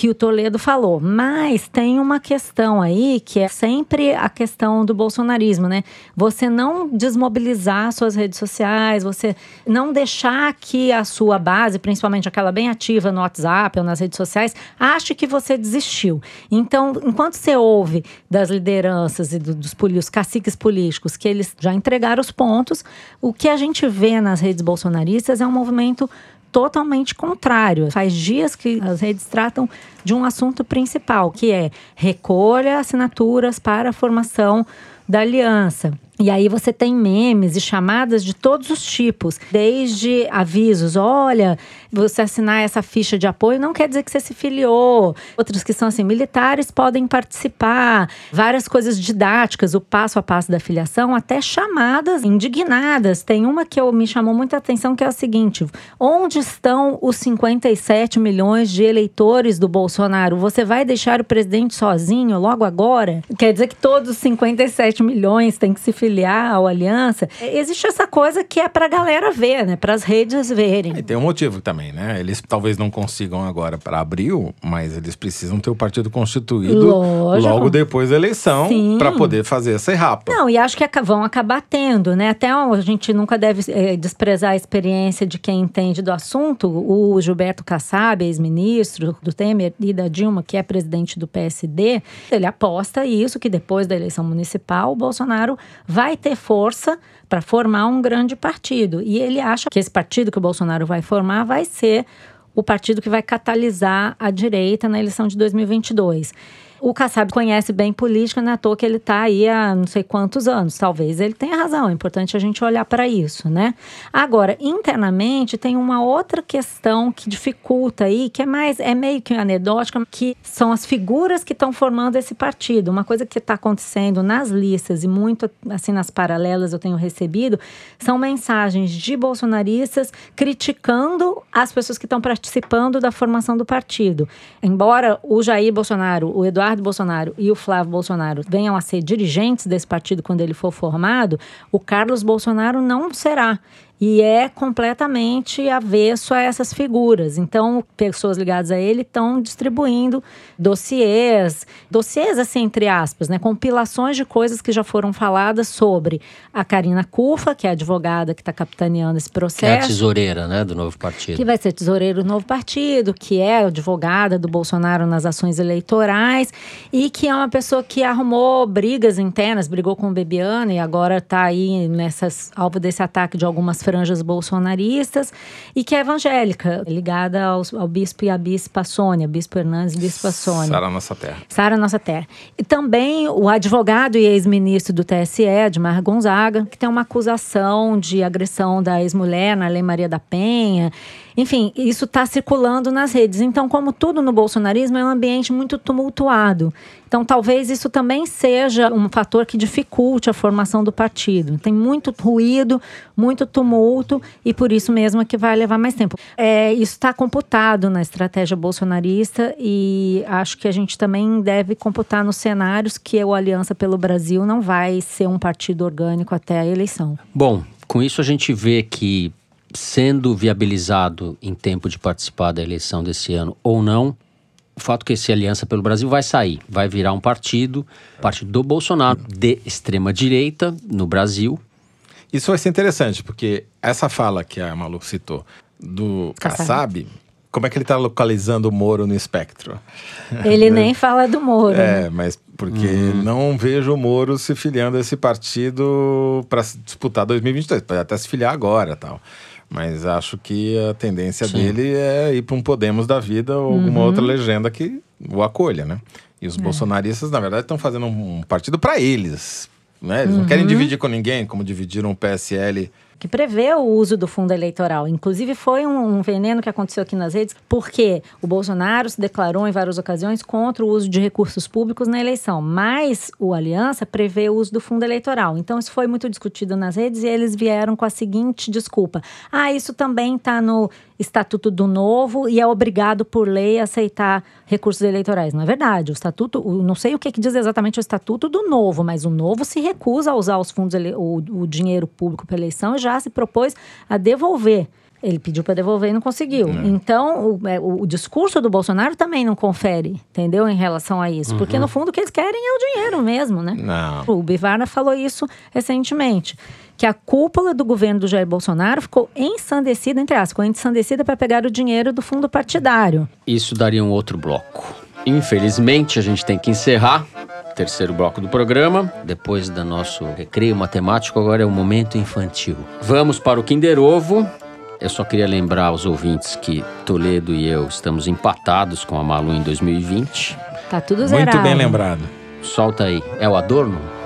que o Toledo falou. Mas tem uma questão aí que é sempre a questão do bolsonarismo, né? Você não desmobilizar suas redes sociais, você não deixar que a sua base, principalmente aquela bem ativa no WhatsApp ou nas redes sociais, ache que você desistiu. Então, enquanto você ouve das lideranças e do, dos, caciques políticos que eles já entregaram os pontos, o que a gente vê nas redes bolsonaristas é um movimento totalmente contrário. Faz dias que as redes tratam de um assunto principal, que é recolha assinaturas para a formação da aliança. E aí você tem memes e chamadas de todos os tipos, desde avisos, olha, você assinar essa ficha de apoio não quer dizer que você se filiou. Outros que são assim, militares podem participar, várias coisas didáticas, o passo a passo da filiação, até chamadas indignadas. Tem uma que eu, me chamou muita atenção que é a seguinte: onde estão os 57 milhões de eleitores do Bolsonaro? Você vai deixar o presidente sozinho logo agora? Quer dizer que todos os 57 milhões têm que se filiar filiar ao Aliança, existe essa coisa que é para a galera ver, né? Para as redes verem. E tem um motivo também, né? Eles talvez não consigam agora para abril, mas eles precisam ter o partido constituído Lógico. logo depois da eleição para poder fazer essa errapa. Não, e acho que vão acabar tendo, né? Até a gente nunca deve é, desprezar a experiência de quem entende do assunto. O Gilberto Kassab, ex-ministro do Temer e da Dilma, que é presidente do PSD, ele aposta isso que depois da eleição municipal o Bolsonaro vai ter força para formar um grande partido. E ele acha que esse partido que o Bolsonaro vai formar vai ser o partido que vai catalisar a direita na eleição de 2022. O Kassab conhece bem política, não é à toa que ele está aí há não sei quantos anos. Talvez ele tenha razão, é importante a gente olhar para isso, né? Agora, internamente, tem uma outra questão que dificulta aí, que é mais, é meio que anedótica, que são as figuras que estão formando esse partido. Uma coisa que está acontecendo nas listas e muito assim nas paralelas eu tenho recebido, são mensagens de bolsonaristas criticando as pessoas que estão participando da formação do partido. Embora o Jair Bolsonaro, o Eduardo Eduardo Bolsonaro e o Flávio Bolsonaro venham a ser dirigentes desse partido quando ele for formado, o Carlos Bolsonaro não será. E é completamente avesso a essas figuras. Então, pessoas ligadas a ele estão distribuindo dossiês, dossiês assim entre aspas, né, compilações de coisas que já foram faladas sobre a Karina Cufa, que é a advogada que está capitaneando esse processo. Que é a tesoureira, né, do novo partido. Que vai ser tesoureiro do novo partido, que é advogada do Bolsonaro nas ações eleitorais e que é uma pessoa que arrumou brigas internas, brigou com o Bebiano e agora está aí nessas alvo desse ataque de algumas franjas bolsonaristas e que é evangélica, ligada ao, ao bispo e à bispa Sônia, bispo Hernandes e bispa Sônia. Sara Nossa Terra. Sara Nossa Terra. E também o advogado e ex-ministro do TSE, Edmar Gonzaga, que tem uma acusação de agressão da ex-mulher na Lei Maria da Penha. Enfim, isso está circulando nas redes. Então, como tudo no bolsonarismo, é um ambiente muito tumultuado. Então, talvez isso também seja um fator que dificulte a formação do partido. Tem muito ruído, muito tumulto, e por isso mesmo é que vai levar mais tempo. É, isso está computado na estratégia bolsonarista, e acho que a gente também deve computar nos cenários que o Aliança pelo Brasil não vai ser um partido orgânico até a eleição. Bom, com isso a gente vê que sendo viabilizado em tempo de participar da eleição desse ano ou não, o fato que esse Aliança pelo Brasil vai sair, vai virar um partido, partido do Bolsonaro, de extrema direita no Brasil. Isso vai ser interessante, porque essa fala que a Malu citou do Kassab, como é que ele está localizando o Moro no espectro? Ele nem fala do Moro. É, né? mas porque uhum. não vejo o Moro se filiando a esse partido para disputar 2022. Pode até se filiar agora tal. Mas acho que a tendência Sim. dele é ir para um Podemos da vida ou uhum. alguma outra legenda que o acolha, né? E os é. bolsonaristas, na verdade, estão fazendo um partido para eles. Né? Eles uhum. não querem dividir com ninguém, como dividiram o PSL que prevê o uso do fundo eleitoral. Inclusive, foi um, um, veneno que aconteceu aqui nas redes, porque o Bolsonaro se declarou em várias ocasiões contra o uso de recursos públicos na eleição, mas o Aliança prevê o uso do fundo eleitoral. Então, isso foi muito discutido nas redes e eles vieram com a seguinte desculpa: ah, isso também está no Estatuto do Novo e é obrigado por lei a aceitar recursos eleitorais. Não é verdade. O Estatuto, não sei o que, que diz exatamente o Estatuto do Novo, mas o Novo se recusa a usar os fundos, o, o dinheiro público para eleição e já se propôs a devolver. Ele pediu para devolver e não conseguiu. Não. Então, o, é, o, o, discurso do Bolsonaro também não confere, entendeu? Em relação a isso. Uhum. Porque, no fundo, o que eles querem é o dinheiro mesmo, né? Não. O Bivarna falou isso recentemente que a cúpula do governo do Jair Bolsonaro ficou ensandecida, entre aspas, ficou ensandecida para pegar o dinheiro do fundo partidário. Isso daria um outro bloco. Infelizmente, a gente tem que encerrar o terceiro bloco do programa. Depois do nosso recreio matemático, agora é o momento infantil. Vamos para o Kinder Ovo. Eu só queria lembrar aos ouvintes que Toledo e eu estamos empatados com a Malu em 2020. Tá tudo zerado. Muito bem lembrado. Solta aí. É o Adorno?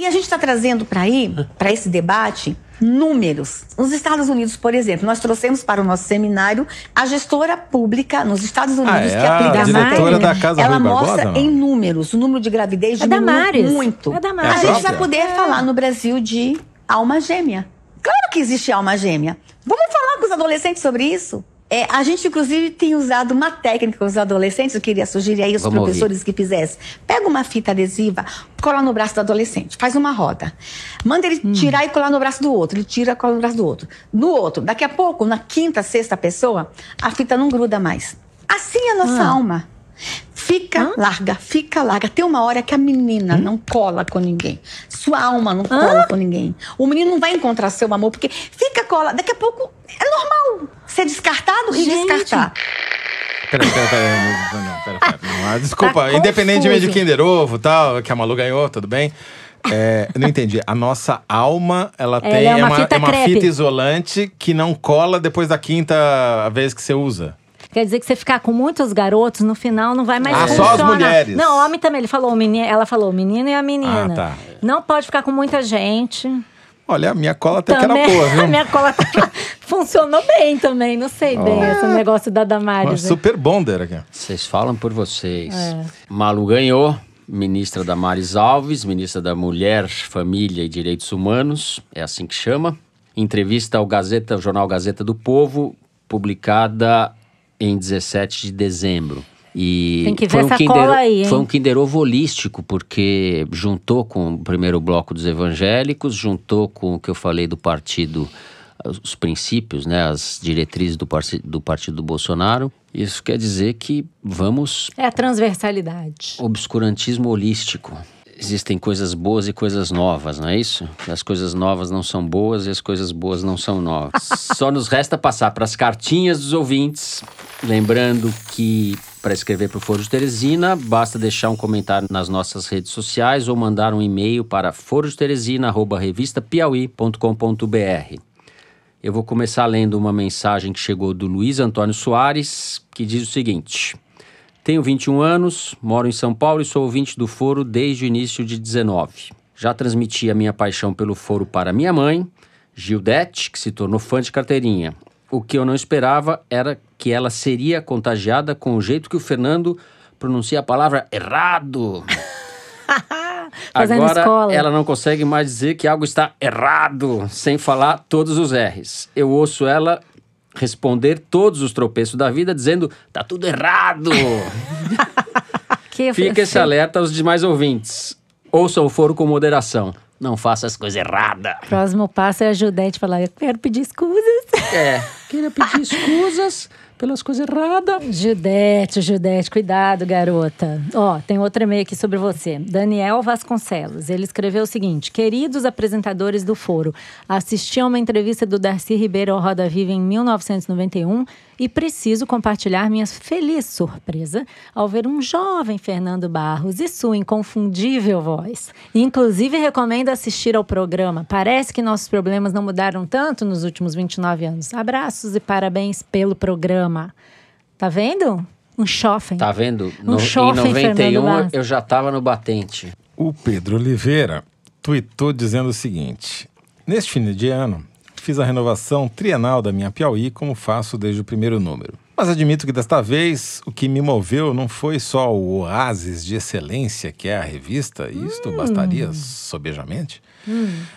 E a gente está trazendo para aí, para esse debate, números. Nos Estados Unidos, por exemplo, nós trouxemos para o nosso seminário a gestora pública nos Estados Unidos ah, é que aplica a diretora da Casa Ela Rui mostra Barbosa, em números o número de gravidez é diminuiu muito. É da a gente vai poder é. falar no Brasil de alma gêmea. Claro que existe alma gêmea. Vamos falar com os adolescentes sobre isso? É, a gente, inclusive, tem usado uma técnica com os adolescentes, eu queria sugerir aí os Vamos professores ouvir. que fizessem. Pega uma fita adesiva, cola no braço do adolescente, faz uma roda. Manda ele hum. tirar e colar no braço do outro. Ele tira e cola no braço do outro. No outro, daqui a pouco, na quinta, sexta pessoa, a fita não gruda mais. Assim é a nossa ah. alma. Fica Hã? larga, fica larga. Tem uma hora que a menina hum? não cola com ninguém. Sua alma não cola Hã? com ninguém. O menino não vai encontrar seu amor, porque fica cola. Daqui a pouco é normal ser descartado Gente. e descartar. Peraí, peraí, peraí. Não, pera, pera, não, desculpa, tá independentemente de Kinder Ovo e tal, que a Malu ganhou, tudo bem. É, não entendi. A nossa alma, ela, ela tem é uma, uma, fita, é uma fita isolante que não cola depois da quinta vez que você usa. Quer dizer que você ficar com muitos garotos, no final não vai mais ah, funcionar. só as mulheres. Não, homem também. Ele falou, menino, ela falou o menino e a menina. Ah, tá. Não pode ficar com muita gente. Olha, a minha cola até também, que era boa, viu? A minha cola funcionou bem também, não sei oh. bem esse negócio da Damares. Né? Super bonder aqui. Vocês falam por vocês. É. Malu ganhou, ministra Damares Alves, ministra da Mulher, Família e Direitos Humanos, é assim que chama. Entrevista ao Gazeta, ao jornal Gazeta do Povo, publicada em 17 de dezembro. E Tem que ver foi um essa Kinder, cola aí, hein? Foi um Kinder Ovo holístico, porque juntou com o primeiro bloco dos evangélicos, juntou com o que eu falei do partido, os princípios, né, as diretrizes do, parci- do partido do Bolsonaro. Isso quer dizer que vamos É a transversalidade. obscurantismo holístico. Existem coisas boas e coisas novas, não é isso? As coisas novas não são boas e as coisas boas não são novas. Só nos resta passar para as cartinhas dos ouvintes. Lembrando que para escrever para o Foro de Teresina, basta deixar um comentário nas nossas redes sociais ou mandar um e-mail para forodeteresina.revistapiauí.com.br. Eu vou começar lendo uma mensagem que chegou do Luiz Antônio Soares, que diz o seguinte. Tenho 21 anos, moro em São Paulo e sou ouvinte do Foro desde o início de 19. Já transmiti a minha paixão pelo Foro para minha mãe, Gildete, que se tornou fã de carteirinha. O que eu não esperava era que ela seria contagiada com o jeito que o Fernando pronuncia a palavra errado. Fazendo Agora escola. ela não consegue mais dizer que algo está errado, sem falar todos os R's. Eu ouço ela responder todos os tropeços da vida dizendo tá tudo errado. Fica esse alerta aos demais ouvintes. Ouçam o foro com moderação. Não faça as coisas erradas. Próximo passo é a Judete falar: Eu quero pedir escusas. É, queria pedir escusas pelas coisas erradas. Judete, Judete, cuidado, garota. Ó, tem outro e-mail aqui sobre você. Daniel Vasconcelos. Ele escreveu o seguinte: Queridos apresentadores do Foro, assisti a uma entrevista do Darcy Ribeiro ao Roda Viva em 1991 e preciso compartilhar minha feliz surpresa ao ver um jovem Fernando Barros e sua inconfundível voz. Inclusive, recomendo assistir ao programa. Parece que nossos problemas não mudaram tanto nos últimos 29 anos. Abraços e parabéns pelo programa. Tá vendo? Um chofem. Tá vendo? Um No, em chofem, Fernando 91 Barros. eu já tava no batente. O Pedro Oliveira tuitou dizendo o seguinte: Neste fim de ano, fiz a renovação trienal da minha Piauí, como faço desde o primeiro número. Mas admito que desta vez o que me moveu não foi só o oásis de excelência que é a revista, e isto bastaria sobejamente.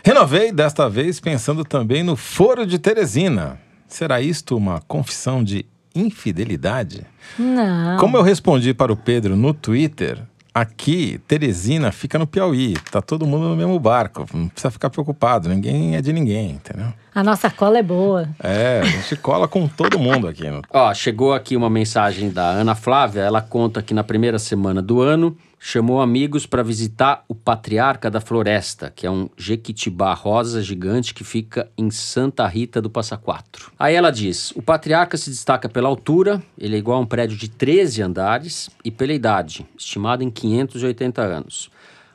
Renovei desta vez pensando também no Foro de Teresina. Será isto uma confissão de infidelidade? Não. Como eu respondi para o Pedro no Twitter, aqui, Teresina fica no Piauí. Tá todo mundo no mesmo barco. Não precisa ficar preocupado. Ninguém é de ninguém, entendeu? A nossa cola é boa. É, a gente cola com todo mundo aqui. No... Ó, chegou aqui uma mensagem da Ana Flávia. Ela conta que na primeira semana do ano chamou amigos para visitar o Patriarca da Floresta, que é um jequitibá rosa gigante que fica em Santa Rita do Passa Quatro. Aí ela diz: o Patriarca se destaca pela altura, ele é igual a um prédio de 13 andares, e pela idade, estimada em 580 anos.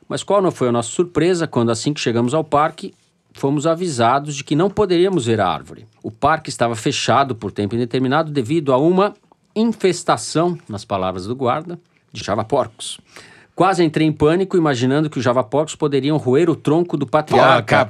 Mas qual não foi a nossa surpresa quando, assim que chegamos ao parque, fomos avisados de que não poderíamos ver a árvore. O parque estava fechado por tempo indeterminado devido a uma infestação, nas palavras do guarda, de javaporcos. Quase entrei em pânico, imaginando que os javaporcos poderiam roer o tronco do Pô, patriarca. cara,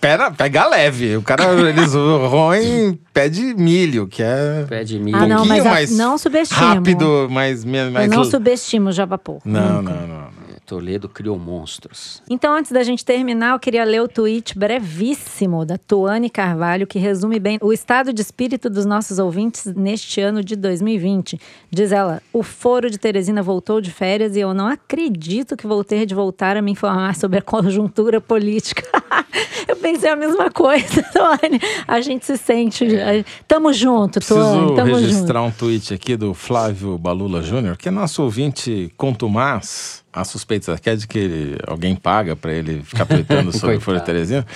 pera, pega leve. O cara, eles roem pé de milho, que é Pé de milho. Ah, não, mas a- mais não subestimo. rápido, mais... mais Eu não subestimo o Java Pouco. Não, não, não. Toledo criou monstros. Então, antes da gente terminar, eu queria ler o tweet brevíssimo da Tuane Carvalho, que resume bem o estado de espírito dos nossos ouvintes neste ano de 2020. Diz ela: O foro de Teresina voltou de férias e eu não acredito que vou ter de voltar a me informar sobre a conjuntura política. eu pensei a mesma coisa, Tuane. A gente se sente. Tamo junto, Tuane. Preciso Tamo registrar junto. um tweet aqui do Flávio Balula Júnior, que é nosso ouvinte contumaz. A suspeita que é de que ele- alguém paga para ele ficar tweetando sobre o Foro de. Teresina.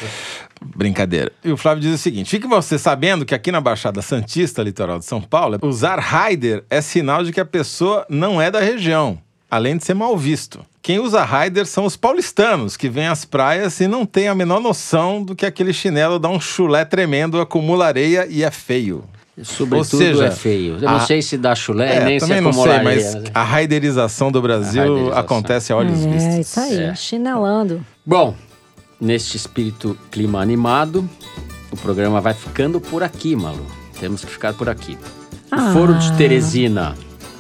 Brincadeira. E o Flávio diz o seguinte: fique você sabendo que aqui na Baixada Santista, litoral de São Paulo, usar Raider é sinal de que a pessoa não é da região, além de ser mal visto. Quem usa Raider são os paulistanos, que vêm às praias e não têm a menor noção do que aquele chinelo dá um chulé tremendo, acumula areia e é feio. Sobretudo Ou seja, é feio. Eu não a- sei se dá chulé, É, nem se também não sei, mas a raiderização do Brasil raiderização. acontece a olhos É, vistos. isso aí, É. chinelando. Bom, neste espírito clima animado, o programa vai ficando por aqui, Malu. Temos que ficar por aqui. O Ah. Foro de Teresina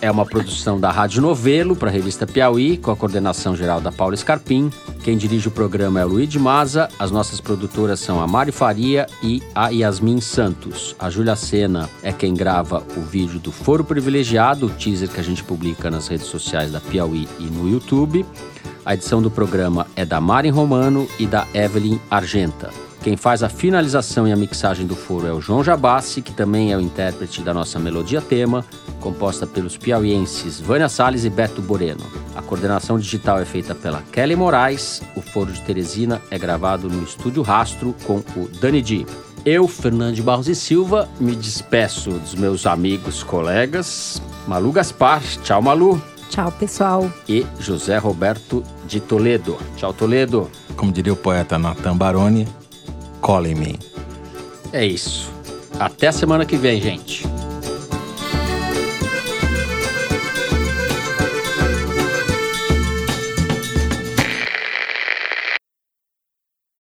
é uma produção da Rádio Novelo para a revista Piauí, com a coordenação geral da Paula Scarpim. Quem dirige o programa é o Luiz de Maza. As nossas produtoras são a Mari Faria e a Yasmin Santos. A Júlia Sena é quem grava o vídeo do Foro Privilegiado, o teaser que a gente publica nas redes sociais da Piauí e no YouTube. A edição do programa é da Mari Romano e da Evelyn Argenta. Quem faz a finalização e a mixagem do foro é o João Jabassi, que também é o intérprete da nossa melodia tema, composta pelos piauienses Vânia Salles e Beto Boreno. A coordenação digital é feita pela Kelly Moraes. O foro de Teresina é gravado no Estúdio Rastro com o Dani Di. Eu, Fernando de Barros e Silva, me despeço dos meus amigos, colegas. Malu Gaspar, tchau Malu. Tchau, pessoal. E José Roberto de Toledo. Tchau, Toledo. Como diria o poeta Nathan Baroni, Call me. É isso. Até a semana que vem, gente.